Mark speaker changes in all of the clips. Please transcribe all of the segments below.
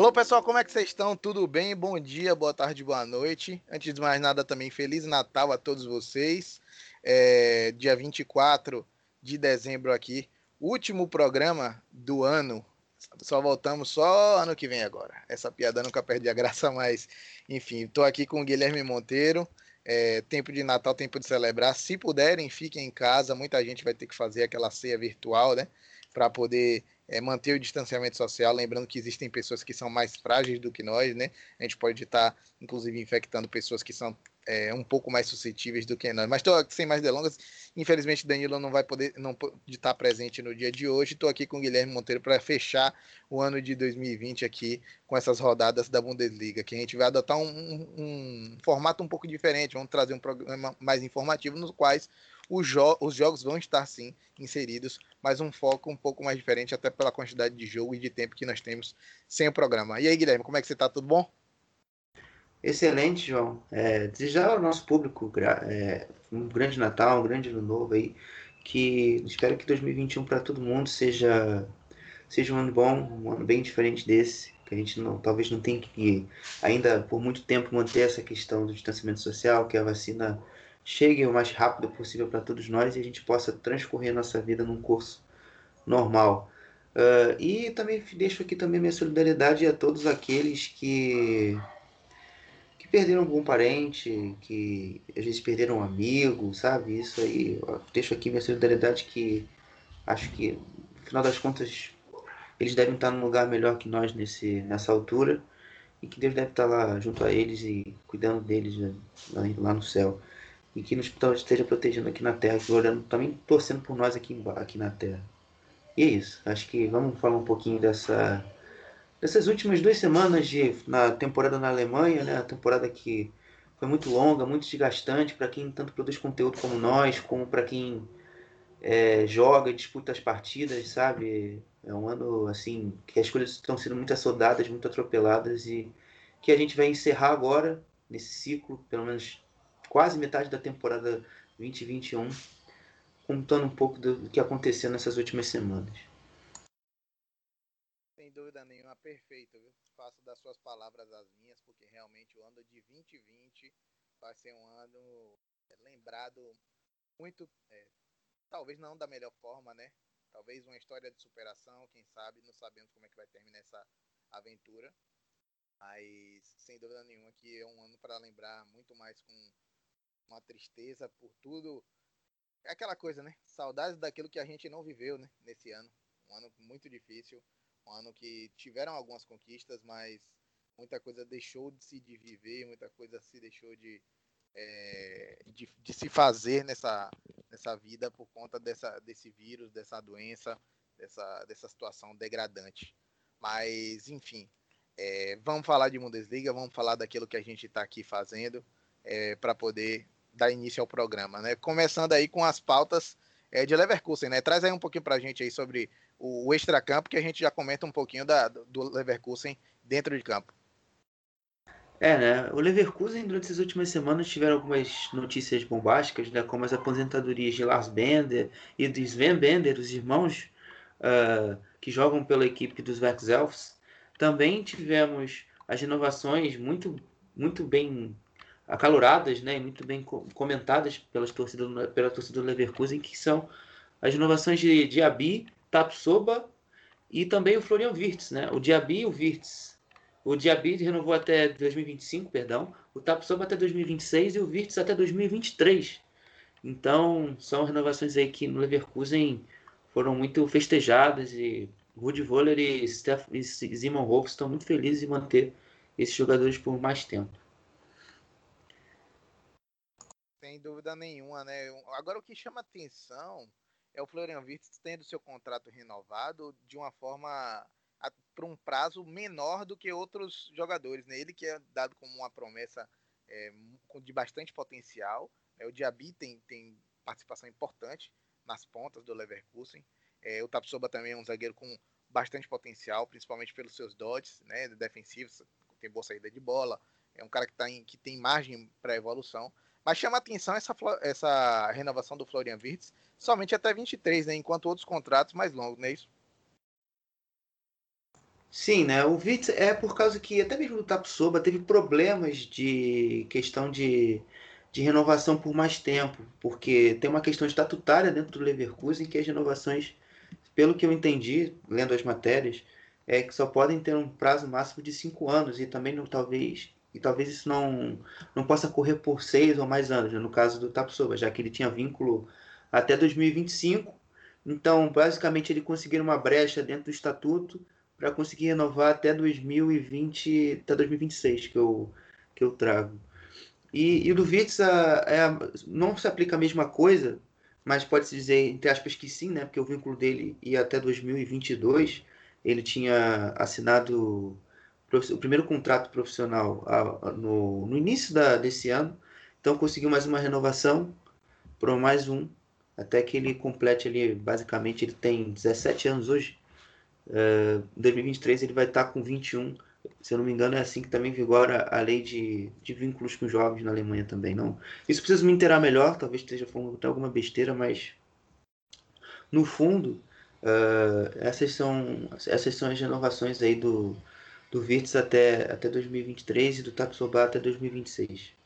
Speaker 1: Alô pessoal, como é que vocês estão? Tudo bem? Bom dia, boa tarde, boa noite. Antes de mais nada, também Feliz Natal a todos vocês. É, dia 24 de dezembro aqui, último programa do ano. Só voltamos só ano que vem agora. Essa piada nunca perde a graça, mas enfim, estou aqui com o Guilherme Monteiro. É, tempo de Natal, tempo de celebrar. Se puderem, fiquem em casa. Muita gente vai ter que fazer aquela ceia virtual, né? Para poder é, manter o distanciamento social, lembrando que existem pessoas que são mais frágeis do que nós, né? A gente pode estar, inclusive, infectando pessoas que são é, um pouco mais suscetíveis do que nós. Mas estou sem mais delongas. Infelizmente, Danilo não vai poder não estar presente no dia de hoje. Estou aqui com o Guilherme Monteiro para fechar o ano de 2020 aqui com essas rodadas da Bundesliga, que a gente vai adotar um, um, um formato um pouco diferente. Vamos trazer um programa mais informativo, nos quais jo os jogos vão estar sim inseridos, mas um foco um pouco mais diferente, até pela quantidade de jogo e de tempo que nós temos sem o programa. E aí, Guilherme, como é que você está? Tudo bom?
Speaker 2: Excelente, João. É, desejar ao nosso público é, um grande Natal, um grande ano novo aí, que espero que 2021 para todo mundo seja seja um ano bom, um ano bem diferente desse, que a gente não, talvez não tenha que ainda por muito tempo manter essa questão do distanciamento social, que a vacina chegue o mais rápido possível para todos nós e a gente possa transcorrer nossa vida num curso normal. Uh, e também deixo aqui também minha solidariedade a todos aqueles que que perderam algum parente, que às vezes perderam um amigo, sabe? Isso aí, deixo aqui minha solidariedade que acho que no final das contas eles devem estar num lugar melhor que nós nesse nessa altura e que Deus deve estar lá junto a eles e cuidando deles né, lá, lá no céu e que nos esteja protegendo aqui na Terra, que olhando também torcendo por nós aqui, aqui na Terra. E é isso. Acho que vamos falar um pouquinho dessa dessas últimas duas semanas de na temporada na Alemanha, né? A temporada que foi muito longa, muito desgastante para quem tanto produz conteúdo como nós, como para quem é, joga, disputa as partidas, sabe? É um ano assim que as coisas estão sendo muito assodadas, muito atropeladas e que a gente vai encerrar agora nesse ciclo, pelo menos quase metade da temporada 2021, contando um pouco do que aconteceu nessas últimas semanas.
Speaker 1: Sem dúvida nenhuma, perfeito. Viu? Faço das suas palavras as minhas, porque realmente o ano de 2020 vai ser um ano é, lembrado muito, é, talvez não da melhor forma, né? Talvez uma história de superação, quem sabe, não sabemos como é que vai terminar essa aventura. Mas sem dúvida nenhuma que é um ano para lembrar muito mais com uma tristeza por tudo. É aquela coisa, né? Saudades daquilo que a gente não viveu, né? Nesse ano. Um ano muito difícil. Um ano que tiveram algumas conquistas, mas muita coisa deixou de se de viver, muita coisa se deixou de, é, de, de, se fazer nessa, nessa vida por conta dessa, desse vírus, dessa doença, dessa, dessa situação degradante. Mas, enfim, é, vamos falar de Bundesliga, vamos falar daquilo que a gente está aqui fazendo é, para poder dar início ao programa, né? Começando aí com as pautas é, de Leverkusen, né? Traz aí um pouquinho para a gente aí sobre o, o extracampo, que a gente já comenta um pouquinho da, do Leverkusen dentro de campo.
Speaker 2: É, né? O Leverkusen, durante essas últimas semanas, tiveram algumas notícias bombásticas, né? Como as aposentadorias de Lars Bender e de Sven Bender, os irmãos uh, que jogam pela equipe dos Werkselfs. Também tivemos as renovações muito, muito bem acaloradas, né, muito bem comentadas pelas torcidas, pela torcida do Leverkusen, que são as inovações de Diaby, Tapsoba e também o Florian Wirtz, né? O Diaby e o Wirtz. O Diaby renovou até 2025, perdão, o Tapsoba até 2026 e o Wirtz até 2023. Então, são renovações aí que no Leverkusen foram muito festejadas e Rudi Voller e, e Simon Rolf estão muito felizes em manter esses jogadores por mais tempo.
Speaker 1: Sem dúvida nenhuma, né? Agora o que chama atenção é o Florian Wirtz tendo seu contrato renovado de uma forma para um prazo menor do que outros jogadores, né? Ele que é dado como uma promessa é, de bastante potencial. Né? O Diaby tem, tem participação importante nas pontas do Leverkusen. É, o Tapsoba também é um zagueiro com bastante potencial, principalmente pelos seus dotes né, defensivos, tem boa saída de bola, é um cara que, tá em, que tem margem para evolução. Mas chama atenção essa, essa renovação do Florian Wirtz somente até 23, né? Enquanto outros contratos mais longos, não é isso?
Speaker 2: Sim, né? O Witz é por causa que até mesmo no Tapsoba teve problemas de questão de, de renovação por mais tempo, porque tem uma questão estatutária dentro do Leverkusen que as renovações, pelo que eu entendi, lendo as matérias, é que só podem ter um prazo máximo de cinco anos e também não, talvez e talvez isso não, não possa correr por seis ou mais anos, né? no caso do Tapsoba, já que ele tinha vínculo até 2025. Então, basicamente, ele conseguiu uma brecha dentro do estatuto para conseguir renovar até 2020, até 2026 que eu, que eu trago. E, e do é, não se aplica a mesma coisa, mas pode-se dizer, entre aspas, que sim, né? Porque o vínculo dele ia até 2022. Ele tinha assinado o primeiro contrato profissional no, no início da, desse ano, então conseguiu mais uma renovação para mais um, até que ele complete ali, basicamente, ele tem 17 anos hoje, Uh, em 2023 ele vai estar com 21. Se eu não me engano, é assim que também vigora a lei de, de vínculos com jovens na Alemanha também. não Isso preciso me inteirar melhor, talvez esteja falando até alguma besteira, mas no fundo, uh, essas, são, essas são as renovações aí do, do Virtus até, até 2023 e do Tapsoba até 2026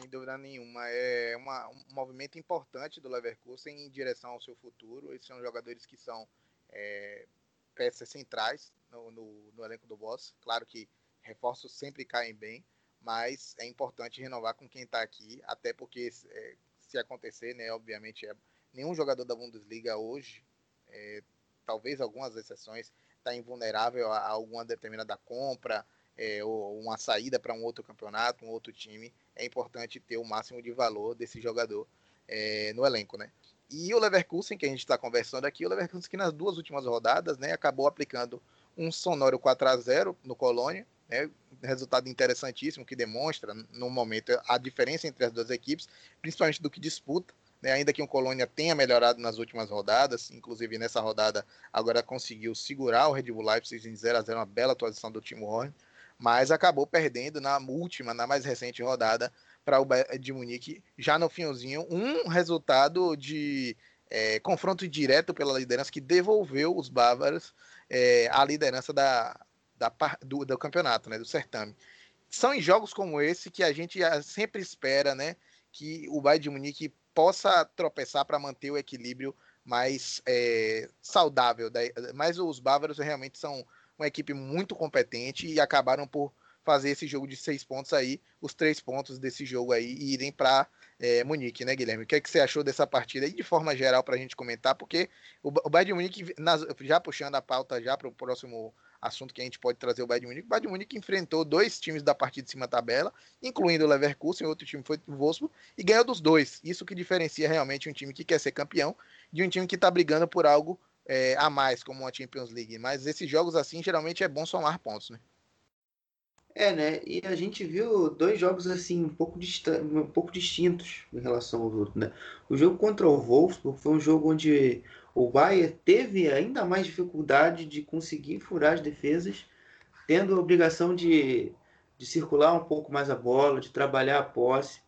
Speaker 1: sem dúvida nenhuma. É uma, um movimento importante do Leverkusen em direção ao seu futuro. Esses são jogadores que são é, peças centrais no, no, no, elenco do Boss. Claro que reforços sempre caem bem, mas é importante renovar com quem está aqui, até porque é, se acontecer, né, obviamente, é, nenhum jogador da Bundesliga hoje, é, talvez algumas exceções, está invulnerável a, alguma determinada compra é, ou uma saída para um outro campeonato, um outro time. É importante ter o máximo de valor desse jogador é, no elenco, né? E o Leverkusen, que a gente está conversando aqui, o Leverkusen que nas duas últimas rodadas né, acabou aplicando um sonoro 4 a 0 no Colônia, né, resultado interessantíssimo que demonstra, no momento, a diferença entre as duas equipes, principalmente do que disputa. Né, ainda que o Colônia tenha melhorado nas últimas rodadas, inclusive nessa rodada agora conseguiu segurar o Red Bull Leipzig em 0 a 0 uma bela atuação do Timo Horn, mas acabou perdendo na última, na mais recente rodada, para o de Munique já no finalzinho, um resultado de é, confronto direto pela liderança que devolveu os bávaros é, à liderança da, da do, do, campeonato, né, do certame. São em jogos como esse que a gente sempre espera, né, que o Bayern de Munique possa tropeçar para manter o equilíbrio mais é, saudável. Mas os bávaros realmente são uma equipe muito competente e acabaram por fazer esse jogo de seis pontos aí, os três pontos desse jogo aí, e irem para é, Munique, né, Guilherme? O que, é que você achou dessa partida aí, de forma geral, para a gente comentar? Porque o, Bayern de Munique, já puxando a pauta já para o próximo assunto que a gente pode trazer o Bayern de Munique, o Bayern de Munique enfrentou dois times da partida de cima da tabela, incluindo o Leverkusen, outro time foi o Wolfsburg, e ganhou dos dois. Isso que diferencia realmente um time que quer ser campeão de um time que está brigando por algo é, a mais, como uma Champions League. Mas esses jogos assim, geralmente é bom somar pontos, né?
Speaker 2: É, né? E a gente viu dois jogos assim um pouco, um pouco distintos em relação ao outro, né? O jogo contra o Wolfsburg foi um jogo onde o Bayern teve ainda mais dificuldade de conseguir furar as defesas, tendo a obrigação de, de circular um pouco mais a bola, de trabalhar a posse,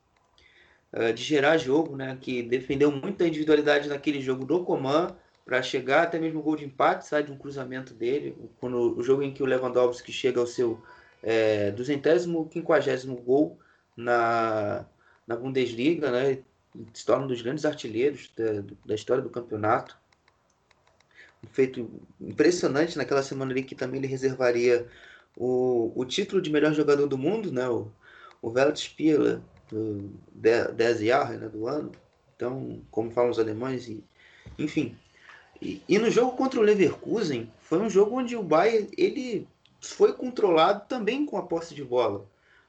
Speaker 2: eh, de gerar jogo, né? Que defendeu muito a individualidade naquele jogo do Coman para chegar até mesmo o gol de empate, sai de um cruzamento dele, quando o jogo em que o Lewandowski chega ao seu é, duzentésimo, quinquagésimo gol na, na Bundesliga, né? Se torna um dos grandes artilheiros da, da história do campeonato. Feito impressionante naquela semana ali que também ele reservaria o, o título de melhor jogador do mundo, né? O, o Weltspieler do 10 Jahre, né? do ano. Então, como falam os alemães, e, enfim. E, e, no jogo contra o Leverkusen, foi um jogo onde o Bayern ele foi controlado também com a posse de bola.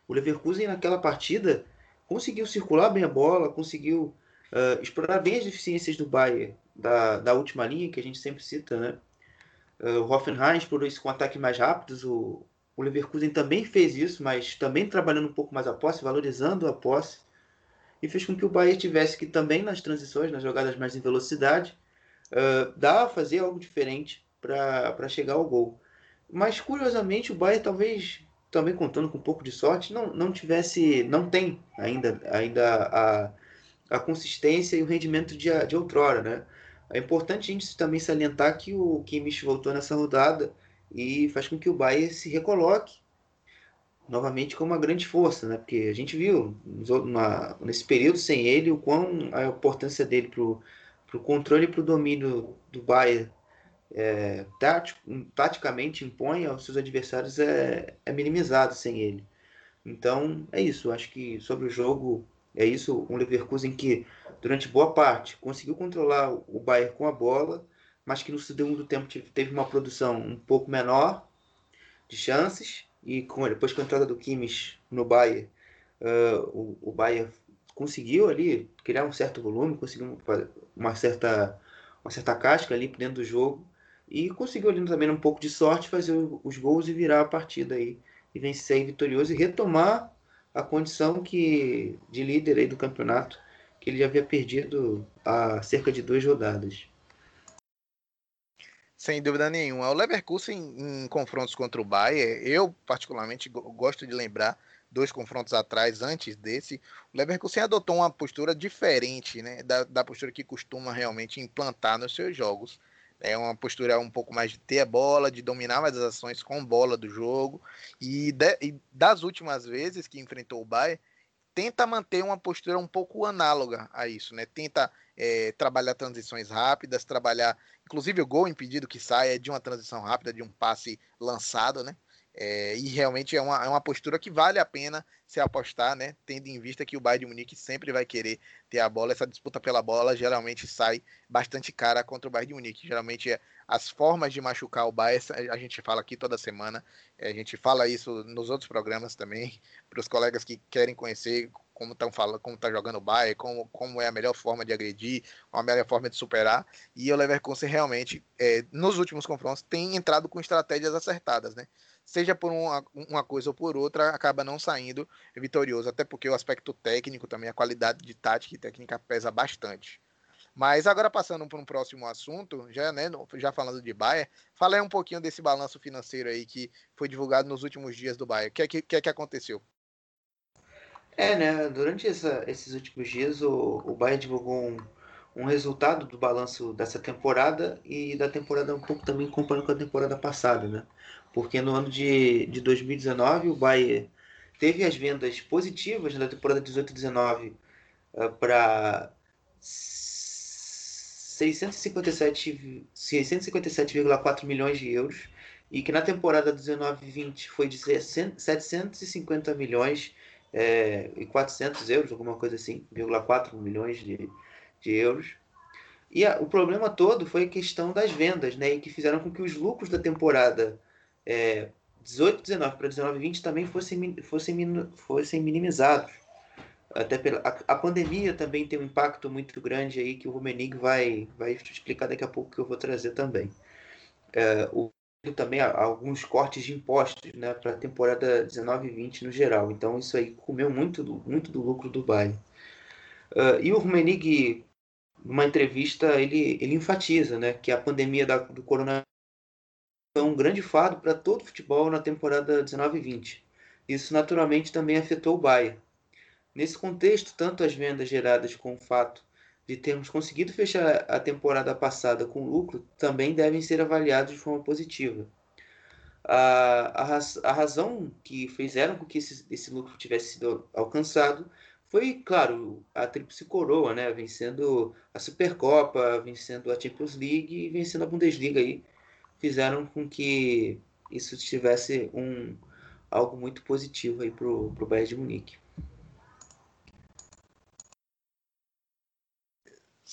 Speaker 2: O Leverkusen naquela partida conseguiu circular bem a bola, conseguiu uh, explorar bem as deficiências do Bayern da, da última linha, que a gente sempre cita, né? Uh, o Hoffenheim explorou isso com ataques mais rápidos, o, o Leverkusen também fez isso, mas também trabalhando um pouco mais a posse, valorizando a posse, e fez com que o Bayern tivesse que também nas transições, nas jogadas mais em velocidade, uh, dar a fazer algo diferente para chegar ao gol. Mas curiosamente o Bayern talvez também contando com um pouco de sorte não, não tivesse não tem ainda ainda a, a consistência e o rendimento de, de outrora, né? É importante a gente também salientar que o Kimmich voltou nessa rodada e faz com que o Bayern se recoloque novamente como uma grande força, né? Porque a gente viu nesse período sem ele o quão a importância dele para o controle e para o domínio do Bayern é, tático, taticamente impõe aos seus adversários é, é minimizado sem ele. Então é isso. Acho que sobre o jogo é isso. Um Leverkusen que durante boa parte conseguiu controlar o Bayern com a bola, mas que no segundo tempo teve uma produção um pouco menor de chances e com, depois com a entrada do Kimmich no Bayern, uh, o, o Bayern conseguiu ali criar um certo volume, conseguiu uma certa, uma certa casca ali dentro do jogo e conseguiu ali também um pouco de sorte fazer os gols e virar a partida aí e vencer vitorioso e retomar a condição que de líder aí do campeonato que ele já havia perdido há cerca de duas rodadas.
Speaker 1: Sem dúvida nenhuma. O Leverkusen em, confrontos contra o Bayern, eu particularmente gosto de lembrar dois confrontos atrás, antes desse, o Leverkusen adotou uma postura diferente né, da, da postura que costuma realmente implantar nos seus jogos. É uma postura um pouco mais de ter a bola, de dominar mais as ações com bola do jogo. E, de, e das últimas vezes que enfrentou o Bayern, tenta manter uma postura um pouco análoga a isso, né? Tenta é, trabalhar transições rápidas, trabalhar, inclusive o gol impedido que sai é de uma transição rápida, de um passe lançado, né? É, e realmente é uma, é uma postura que vale a pena se apostar, né? Tendo em vista que o Bayern de Munique sempre vai querer ter a bola, essa disputa pela bola geralmente sai bastante cara contra o Bayern de Munique. Geralmente é, as formas de machucar o Bayern, a gente fala aqui toda semana, a gente fala isso nos outros programas também, para os colegas que querem conhecer como estão falando, como está jogando o Bayern, como, como é a melhor forma de agredir, a melhor forma de superar. E o Leverkusen realmente, é, nos últimos confrontos, tem entrado com estratégias acertadas, né? Seja por uma, uma coisa ou por outra, acaba não saindo vitorioso, até porque o aspecto técnico também, a qualidade de tática e técnica pesa bastante. Mas agora passando para um próximo assunto, já, né, já falando de Bayern, fala aí um pouquinho desse balanço financeiro aí que foi divulgado nos últimos dias do Bayern. O que é que, que, é que aconteceu?
Speaker 2: É, né? Durante essa, esses últimos dias, o, o Bayern divulgou um, um resultado do balanço dessa temporada e da temporada um pouco também comparando com a temporada passada, né? Porque no ano de, de 2019 o Bayern teve as vendas positivas na temporada 18-19 uh, para 657,4 657, milhões de euros e que na temporada 19-20 foi de 750 milhões é, e 400 euros, alguma coisa assim, 4 milhões de, de euros. E a, o problema todo foi a questão das vendas, né? E que fizeram com que os lucros da temporada é, 18, 19 para 19, 20 também fossem, fossem, fossem minimizados. Até pela, a, a, pandemia também tem um impacto muito grande aí que o Rumenig vai, vai explicar daqui a pouco que eu vou trazer também. É, o também alguns cortes de impostos né, para a temporada 19 e 20 no geral. Então isso aí comeu muito do, muito do lucro do Bayern. Uh, e o Rummenigge, numa entrevista, ele, ele enfatiza né, que a pandemia da, do coronavírus foi um grande fardo para todo o futebol na temporada 19 e 20. Isso naturalmente também afetou o Bayern. Nesse contexto, tanto as vendas geradas com o fato de termos conseguido fechar a temporada passada com lucro também devem ser avaliados de forma positiva. A, a, a razão que fizeram com que esse, esse lucro tivesse sido alcançado foi, claro, a Tríplice Coroa, né? vencendo a Supercopa, vencendo a Champions League e vencendo a Bundesliga. Aí, fizeram com que isso tivesse um, algo muito positivo para o Bayern de Munique.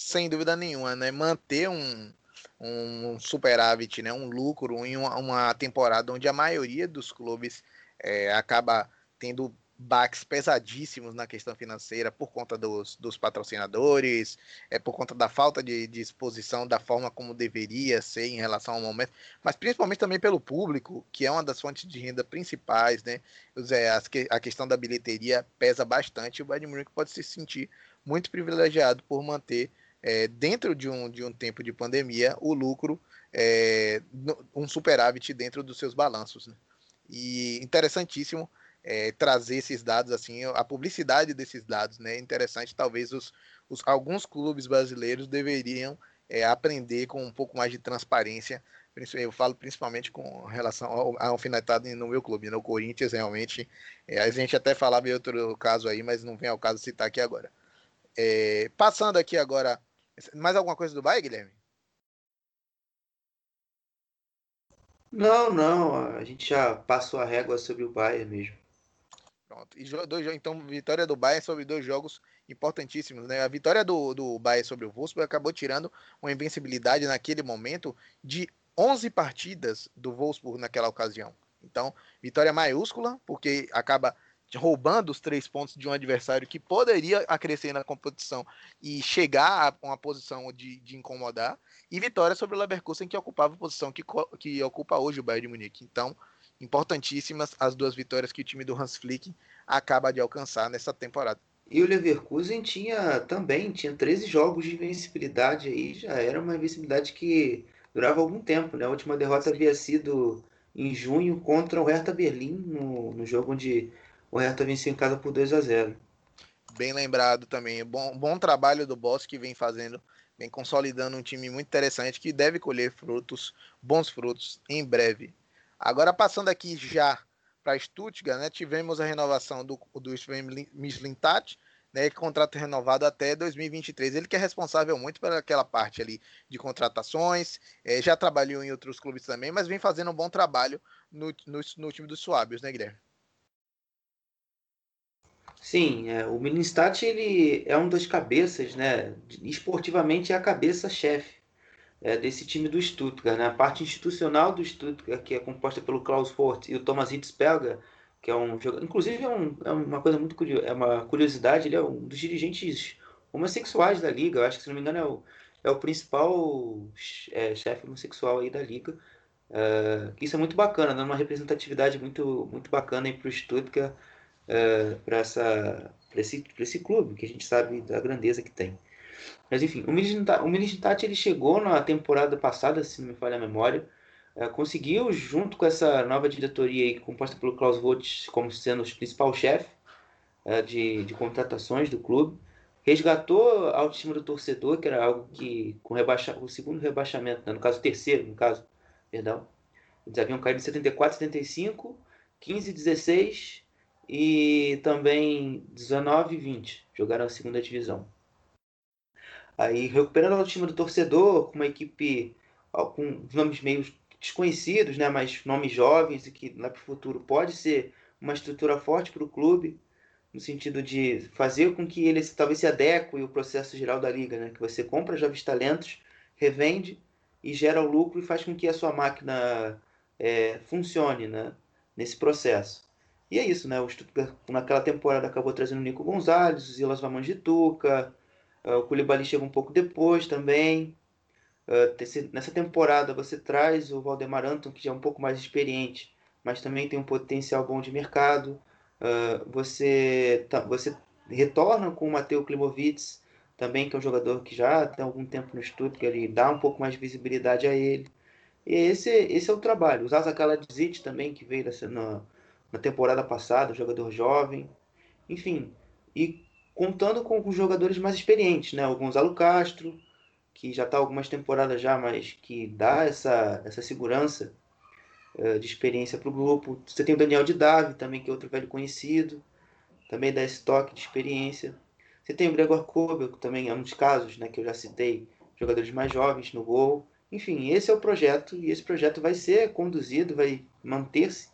Speaker 1: Sem dúvida nenhuma, né? Manter um, um superávit, né? um lucro em uma, uma temporada onde a maioria dos clubes é, acaba tendo baques pesadíssimos na questão financeira por conta dos, dos patrocinadores, é por conta da falta de, de, exposição da forma como deveria ser em relação ao momento, mas principalmente também pelo público, que é uma das fontes de renda principais, né? A questão da bilheteria pesa bastante o Bayern Munique pode se sentir muito privilegiado por manter é, dentro de um, de um tempo de pandemia, o lucro, é, um superávit dentro dos seus balanços. Né? E interessantíssimo é, trazer esses dados, assim, a publicidade desses dados, né? Interessante, talvez os, os alguns clubes brasileiros deveriam é, aprender com um pouco mais de transparência Eu falo principalmente com relação ao, alfinetado no meu clube, no Corinthians, realmente. É, a gente até falava em outro caso aí, mas não vem ao caso citar aqui agora. É, passando aqui agora. Mais alguma coisa do Bahia, Guilherme?
Speaker 2: Não, não. A gente já passou a régua sobre o Bahia mesmo.
Speaker 1: Pronto. E dois, então, vitória do Bayern sobre dois jogos importantíssimos. Né? A vitória do, do Bayern sobre o Wolfsburg acabou tirando uma invencibilidade naquele momento de 11 partidas do Wolfsburg naquela ocasião. Então, vitória maiúscula, porque acaba roubando os três pontos de um adversário que poderia acrescer na competição e chegar a uma posição de, de incomodar. E vitória sobre o Leverkusen, que ocupava a posição que, que ocupa hoje o Bayern de Munique. Então, importantíssimas as duas vitórias que o time do Hans Flick acaba de alcançar nessa temporada.
Speaker 2: E o Leverkusen tinha também, tinha 13 jogos de invencibilidade aí, já era uma invencibilidade que durava algum tempo, né? A última derrota havia sido em junho contra o Hertha Berlim, no, no jogo onde o Hertha venceu em casa por 2 a 0
Speaker 1: Bem lembrado também. Bom, bom trabalho do Boss que vem fazendo, vem consolidando um time muito interessante que deve colher frutos, bons frutos, em breve. Agora, passando aqui já para Stuttgart, né, tivemos a renovação do, do Sven Mislintat, né, contrato renovado até 2023. Ele que é responsável muito por aquela parte ali de contratações, é, já trabalhou em outros clubes também, mas vem fazendo um bom trabalho no, no, no time dos Suábios, né, Guilherme?
Speaker 2: Sim, é, o Milinstadt ele é um das cabeças, né? Esportivamente é a cabeça-chefe é, desse time do Stuttgart. Né? A parte institucional do Stuttgart, que é composta pelo Klaus Fort e o Thomas Hitzberger, que é um jogador. Inclusive, é, um, é, uma coisa muito curiosa, é uma curiosidade, ele é um dos dirigentes homossexuais da liga. Eu acho que, se não me engano, é o, é o principal é, chefe homossexual aí da liga. Uh, isso é muito bacana, dando uma representatividade muito, muito bacana para o Stuttgart, uh, para esse, esse clube, que a gente sabe da grandeza que tem. Mas enfim, o Militant, ele chegou na temporada passada, se não me falha a memória, é, conseguiu, junto com essa nova diretoria aí, composta pelo Klaus Vogt como sendo o principal chefe é, de, de contratações do clube, resgatou a autoestima do torcedor, que era algo que, com rebaixa, o segundo rebaixamento, né, no caso o terceiro, no caso, perdão, eles haviam caído em 74, 75, 15, 16 e também 19 e 20, jogaram a segunda divisão. Aí recuperando a autoestima do torcedor, com uma equipe com nomes meio desconhecidos, né, mas nomes jovens e que lá para o futuro pode ser uma estrutura forte para o clube, no sentido de fazer com que ele talvez se adeque ao processo geral da liga, né, que você compra jovens talentos, revende e gera o lucro e faz com que a sua máquina é, funcione né, nesse processo. E é isso, né? O Stuttgart naquela temporada acabou trazendo o Nico Gonzalez, o Silas Vamangituca, Uh, o Koulibaly chega um pouco depois também. Uh, nessa temporada você traz o Valdemar Anton, que já é um pouco mais experiente, mas também tem um potencial bom de mercado. Uh, você, tá, você retorna com o Mateu Klimovic, também que é um jogador que já tem algum tempo no Stuttgart e dá um pouco mais de visibilidade a ele. E esse, esse é o trabalho. O Zaza Kaladzic também, que veio dessa, na, na temporada passada, um jogador jovem. Enfim, e contando com, com jogadores mais experientes, né? O Gonzalo Castro, que já está algumas temporadas já, mas que dá essa, essa segurança uh, de experiência para o grupo. Você tem o Daniel de Davi também, que é outro velho conhecido, também dá esse toque de experiência. Você tem o Gregor Kobel, que também é um dos casos né, que eu já citei, jogadores mais jovens no gol. Enfim, esse é o projeto e esse projeto vai ser conduzido, vai manter-se,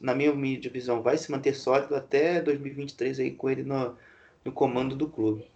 Speaker 2: na minha visão, vai se manter sólido até 2023 aí com ele no, no comando do clube.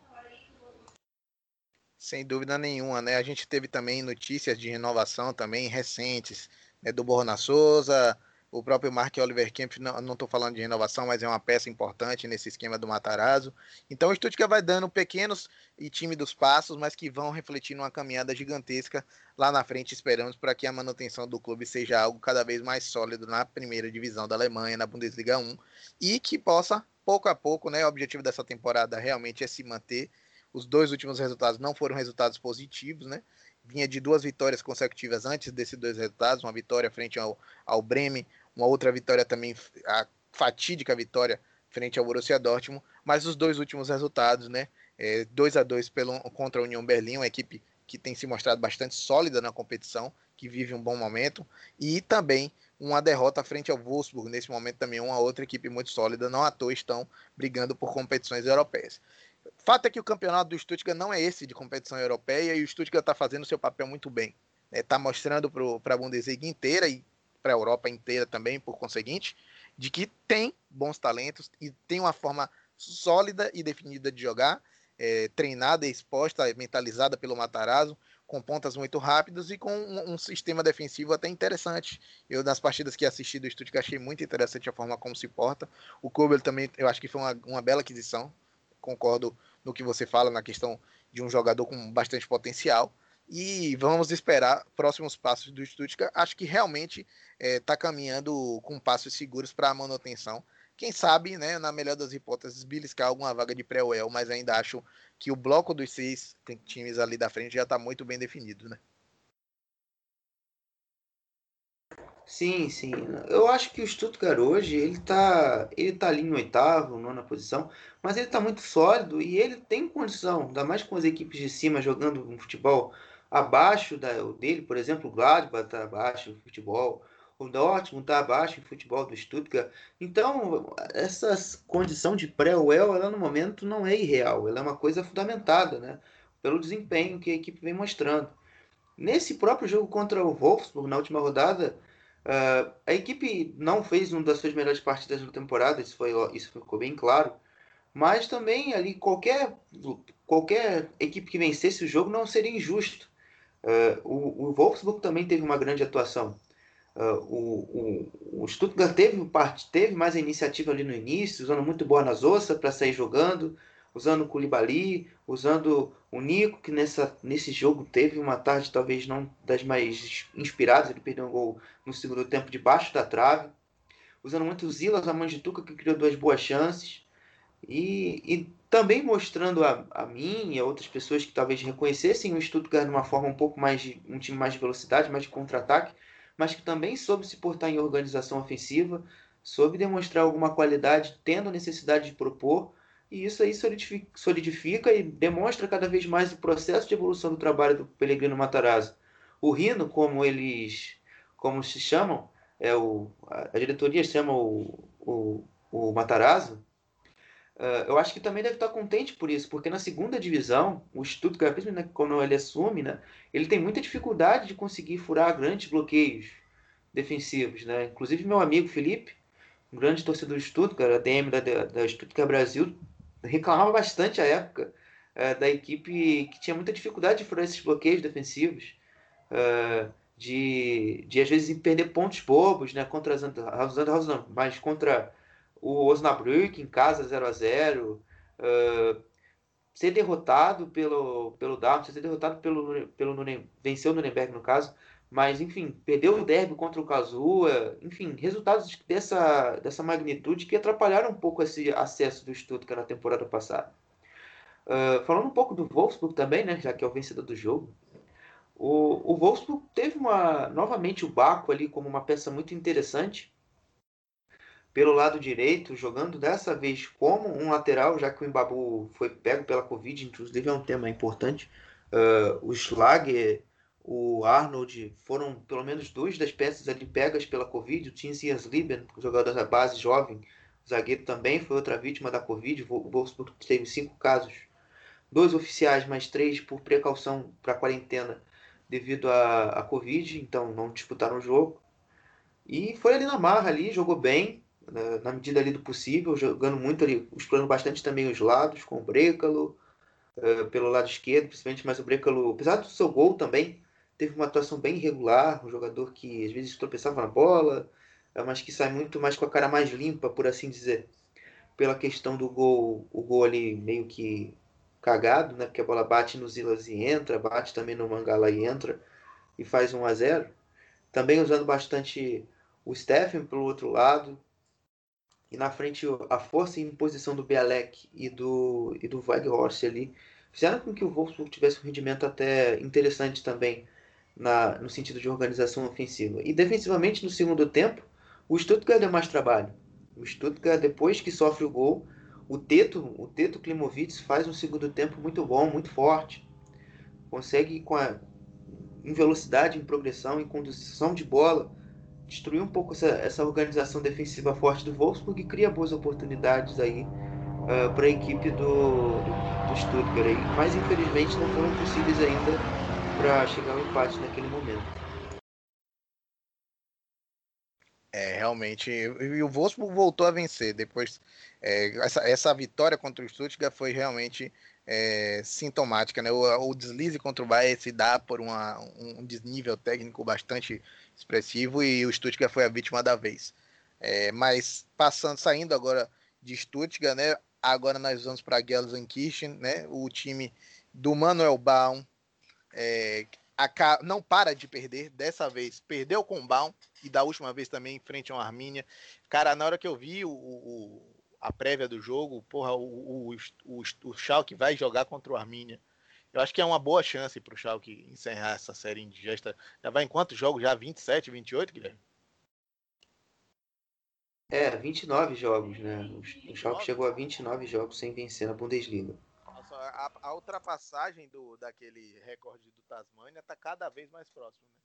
Speaker 1: Sem dúvida nenhuma, né? A gente teve também notícias de renovação também recentes, né? Do Borna Souza, o próprio Mark Oliver Kemp, não estou falando de renovação, mas é uma peça importante nesse esquema do Matarazzo. Então o Stuttgart vai dando pequenos e tímidos passos, mas que vão refletir numa caminhada gigantesca lá na frente. Esperamos para que a manutenção do clube seja algo cada vez mais sólido na primeira divisão da Alemanha, na Bundesliga 1, e que possa pouco a pouco, né? O objetivo dessa temporada realmente é se manter. Os dois últimos resultados não foram resultados positivos, né? Vinha de duas vitórias consecutivas antes desses dois resultados, uma vitória frente ao, ao Bremen, uma outra vitória também, a fatídica vitória frente ao Borussia Dortmund, mas os dois últimos resultados, né? É, 2 a 2 pelo, contra a União Berlim, uma equipe que tem se mostrado bastante sólida na competição que vive um bom momento, e também uma derrota frente ao Wolfsburg, nesse momento também uma outra equipe muito sólida, não à toa estão brigando por competições europeias. Fato é que o campeonato do Stuttgart não é esse de competição europeia e o Stuttgart está fazendo seu papel muito bem. Está né? mostrando para a Bundesliga inteira e para a Europa inteira também, por conseguinte, de que tem bons talentos e tem uma forma sólida e definida de jogar, é, treinada, exposta, mentalizada pelo Matarazzo, com pontas muito rápidas e com um, um, sistema defensivo até interessante. Eu, nas partidas que assisti do Stuttgart, achei muito interessante a forma como se porta. O Kobel também, eu acho que foi uma, uma bela aquisição. Concordo no que você fala na questão de um jogador com bastante potencial. E vamos esperar próximos passos do Stuttgart. Acho que realmente está é, caminhando com passos seguros para a manutenção. Quem sabe, né, na melhor das hipóteses, beliscar alguma vaga de pré-UEL, mas ainda acho que o bloco dos seis times ali da frente já está muito bem definido, né?
Speaker 2: Sim, sim. Eu acho que o Stuttgart hoje, ele tá, ele tá ali em oitavo, nona posição, mas ele tá muito sólido e ele tem condição, ainda mais com as equipes de cima jogando um futebol abaixo da, dele, por exemplo, o Gladbach tá abaixo do futebol, o Dortmund está abaixo em futebol do Stuttgart. Então, essa condição de pré-UEL, ela no momento não é irreal, ela é uma coisa fundamentada, né? Pelo desempenho que a equipe vem mostrando. Nesse próprio jogo contra o Wolfsburg, na última rodada, uh, a equipe não fez uma das suas melhores partidas da temporada, isso, foi, isso ficou bem claro. Mas também ali qualquer, qualquer equipe que vencesse o jogo não seria injusto. Uh, o, o Wolfsburg também teve uma grande atuação. Uh, o, o, o, Stuttgart teve, parte, teve mais iniciativa ali no início, usando muito boa nas ossas para sair jogando, usando o Koulibaly, usando o Nico, que nessa, nesse jogo teve uma tarde talvez não das mais inspiradas, ele perdeu um gol no segundo tempo debaixo da trave, usando muito o Zilas, a Mandituca, que criou duas boas chances, e, e também mostrando a, a mim e a outras pessoas que talvez reconhecessem o Stuttgart de uma forma um pouco mais de um time mais de velocidade, mais de contra-ataque, mas que também soube se portar em organização ofensiva, soube demonstrar alguma qualidade, tendo necessidade de propor, e isso aí solidifica, solidifica e demonstra cada vez mais o processo de evolução do trabalho do Pellegrino Matarazzo. O Rino, como eles como se chamam, é o, a diretoria chama o, o, o Matarazzo, Uh, eu acho que também deve estar contente por isso, porque na segunda divisão, o Stuttgart, principalmente quando ele assume, né, ele tem muita dificuldade de conseguir furar grandes bloqueios defensivos. Né? Inclusive, meu amigo Felipe, um grande torcedor do Stuttgart, a DM da, da Stuttgart Brasil, reclamava bastante à época uh, da equipe que tinha muita dificuldade de furar esses bloqueios defensivos. Uh, de, de às vezes perder pontos bobos, né, contra as mas contra o Osnabrück em casa 0 a 0 uh, ser derrotado pelo pelo Darmstadt, ser derrotado pelo pelo Nuremberg, venceu o Nuremberg no caso, mas enfim, perdeu o derby contra o Kazua, enfim, resultados dessa dessa magnitude que atrapalharam um pouco esse acesso do Stuttgart na temporada passada. Uh, falando um pouco do Wolfsburg também, né, já que é o vencedor do jogo, o, o Wolfsburg teve uma novamente o Baco ali como uma peça muito interessante pelo lado direito, jogando dessa vez como um lateral, já que o Embabu foi pego pela Covid, inclusive é um tema importante. Uh, o Schlager, o Arnold foram pelo menos duas das peças ali pegas pela Covid. O Tim Lieben, jogador da base jovem, zagueiro também foi outra vítima da Covid. O Wolfsburg teve cinco casos, dois oficiais, mais três por precaução para quarentena devido à, à Covid, então não disputaram o jogo. E foi ali na marra ali, jogou bem, na, na, medida ali do possível, jogando muito ali, explorando bastante também os lados, com o Brecalo, uh, pelo lado esquerdo, principalmente, mas o Brecalo, apesar do seu gol também, teve uma atuação bem irregular, um jogador que às vezes tropeçava na bola, uh, mas que sai muito mais com a cara mais limpa, por assim dizer, pela questão do gol, o gol ali meio que cagado, né, porque a bola bate no Zilas e entra, bate também no Mangala e entra, e faz 1 a 0 Também usando bastante o Stephen pelo outro lado, e na frente a força e imposição do Bialek e do, e do Weghorst ali fizeram com que o Wolfsburg tivesse um rendimento até interessante também na, no sentido de organização ofensiva. E defensivamente, no segundo tempo, o Stuttgart deu mais trabalho. O Stuttgart, depois que sofre o gol, o Teto, o Teto Klimovic faz um segundo tempo muito bom, muito forte. Consegue com a, em velocidade, em progressão, em condução de bola, destruir um pouco essa, essa organização defensiva forte do Wolfsburg e cria boas oportunidades aí uh, para a equipe do, do Stuttgart. Aí. Mas infelizmente não foram possíveis ainda para chegar ao empate naquele momento.
Speaker 1: É, realmente. E o Wolfsburg voltou a vencer depois. É, essa, essa vitória contra o Stuttgart foi realmente é, sintomática, né? O, o, deslize contra o Bayern se dá por uma, um desnível técnico bastante expressivo e o Stuttgart foi a vítima da vez. É, mas passando, saindo agora de Stuttgart, né? Agora nós vamos para Gelsenkirchen, né? O time do Manuel Baum é, a, não para de perder. Dessa vez perdeu com o Baum e da última vez também em frente ao Armínia. Cara, na hora que eu vi o, o a prévia do jogo, porra, o, o, o, o Schalke vai jogar contra o Armínia. Eu acho que é uma boa chance para o Schalke encerrar essa série indigesta. Já vai em quantos jogos? Já 27, 28, Guilherme?
Speaker 2: É, 29 jogos, né? O Schalke chegou a 29 jogos sem vencer na Bundesliga.
Speaker 1: A, a ultrapassagem do, daquele recorde do Tasmania está cada vez mais próximo, né?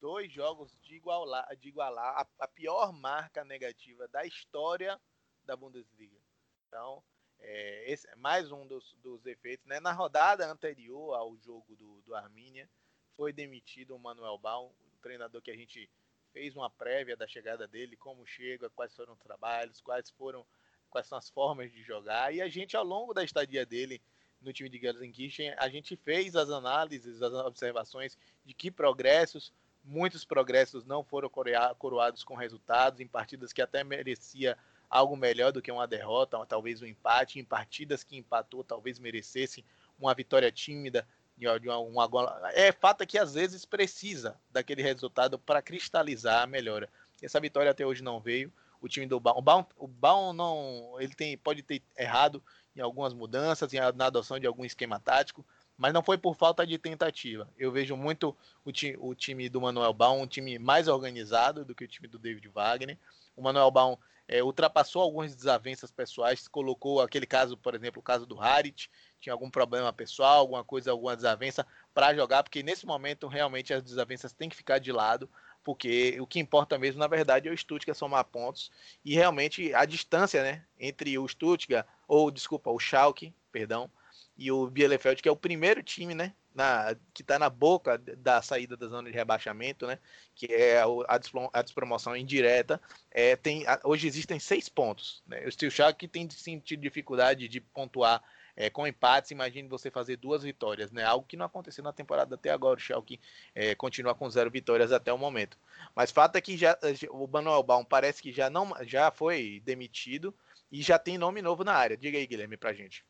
Speaker 1: Dois jogos de igualar, de igualar a, a pior marca negativa da história da Bundesliga. Então, é, esse é mais um dos, dos efeitos. Né? Na rodada anterior ao jogo do, do Armínia, foi demitido o Manuel Baum, o treinador que a gente fez uma prévia da chegada dele, como chega, quais foram os trabalhos, quais foram quais são as formas de jogar. E a gente, ao longo da estadia dele no time de Gelsenkirchen, a gente fez as análises, as observações de que progressos, muitos progressos não foram coroados com resultados em partidas que até merecia algo melhor do que uma derrota, talvez um empate, em partidas que empatou, talvez merecesse uma vitória tímida, de uma, uma, é fato que às vezes precisa daquele resultado para cristalizar a melhora. Essa vitória até hoje não veio. O time do Baum, o Baum, o Baum não, ele tem, pode ter errado em algumas mudanças, na adoção de algum esquema tático, mas não foi por falta de tentativa. Eu vejo muito o, ti, o time do Manuel Baum um time mais organizado do que o time do David Wagner. O Manuel Baum é, ultrapassou algumas desavenças pessoais, colocou aquele caso, por exemplo, o caso do Harit, tinha algum problema pessoal, alguma coisa, alguma desavença para jogar, porque nesse momento realmente as desavenças têm que ficar de lado, porque o que importa mesmo, na verdade, é o Stuttgart somar pontos e realmente a distância, né, entre o Stuttgart ou desculpa, o Schalke, perdão, e o Bielefeld, que é o primeiro time, né, na, que está na boca da saída da zona de rebaixamento, né, que é a, despromoção indireta, é, tem, hoje existem seis pontos. Né, o Steel Shark tem sentido dificuldade de pontuar é, com empates, imagine você fazer duas vitórias, né? Algo que não aconteceu na temporada até agora. O Schalke é, continua com zero vitórias até o momento. Mas fato é que já, o Manuel Baum parece que já não já foi demitido e já tem nome novo na área. Diga aí, Guilherme, pra gente.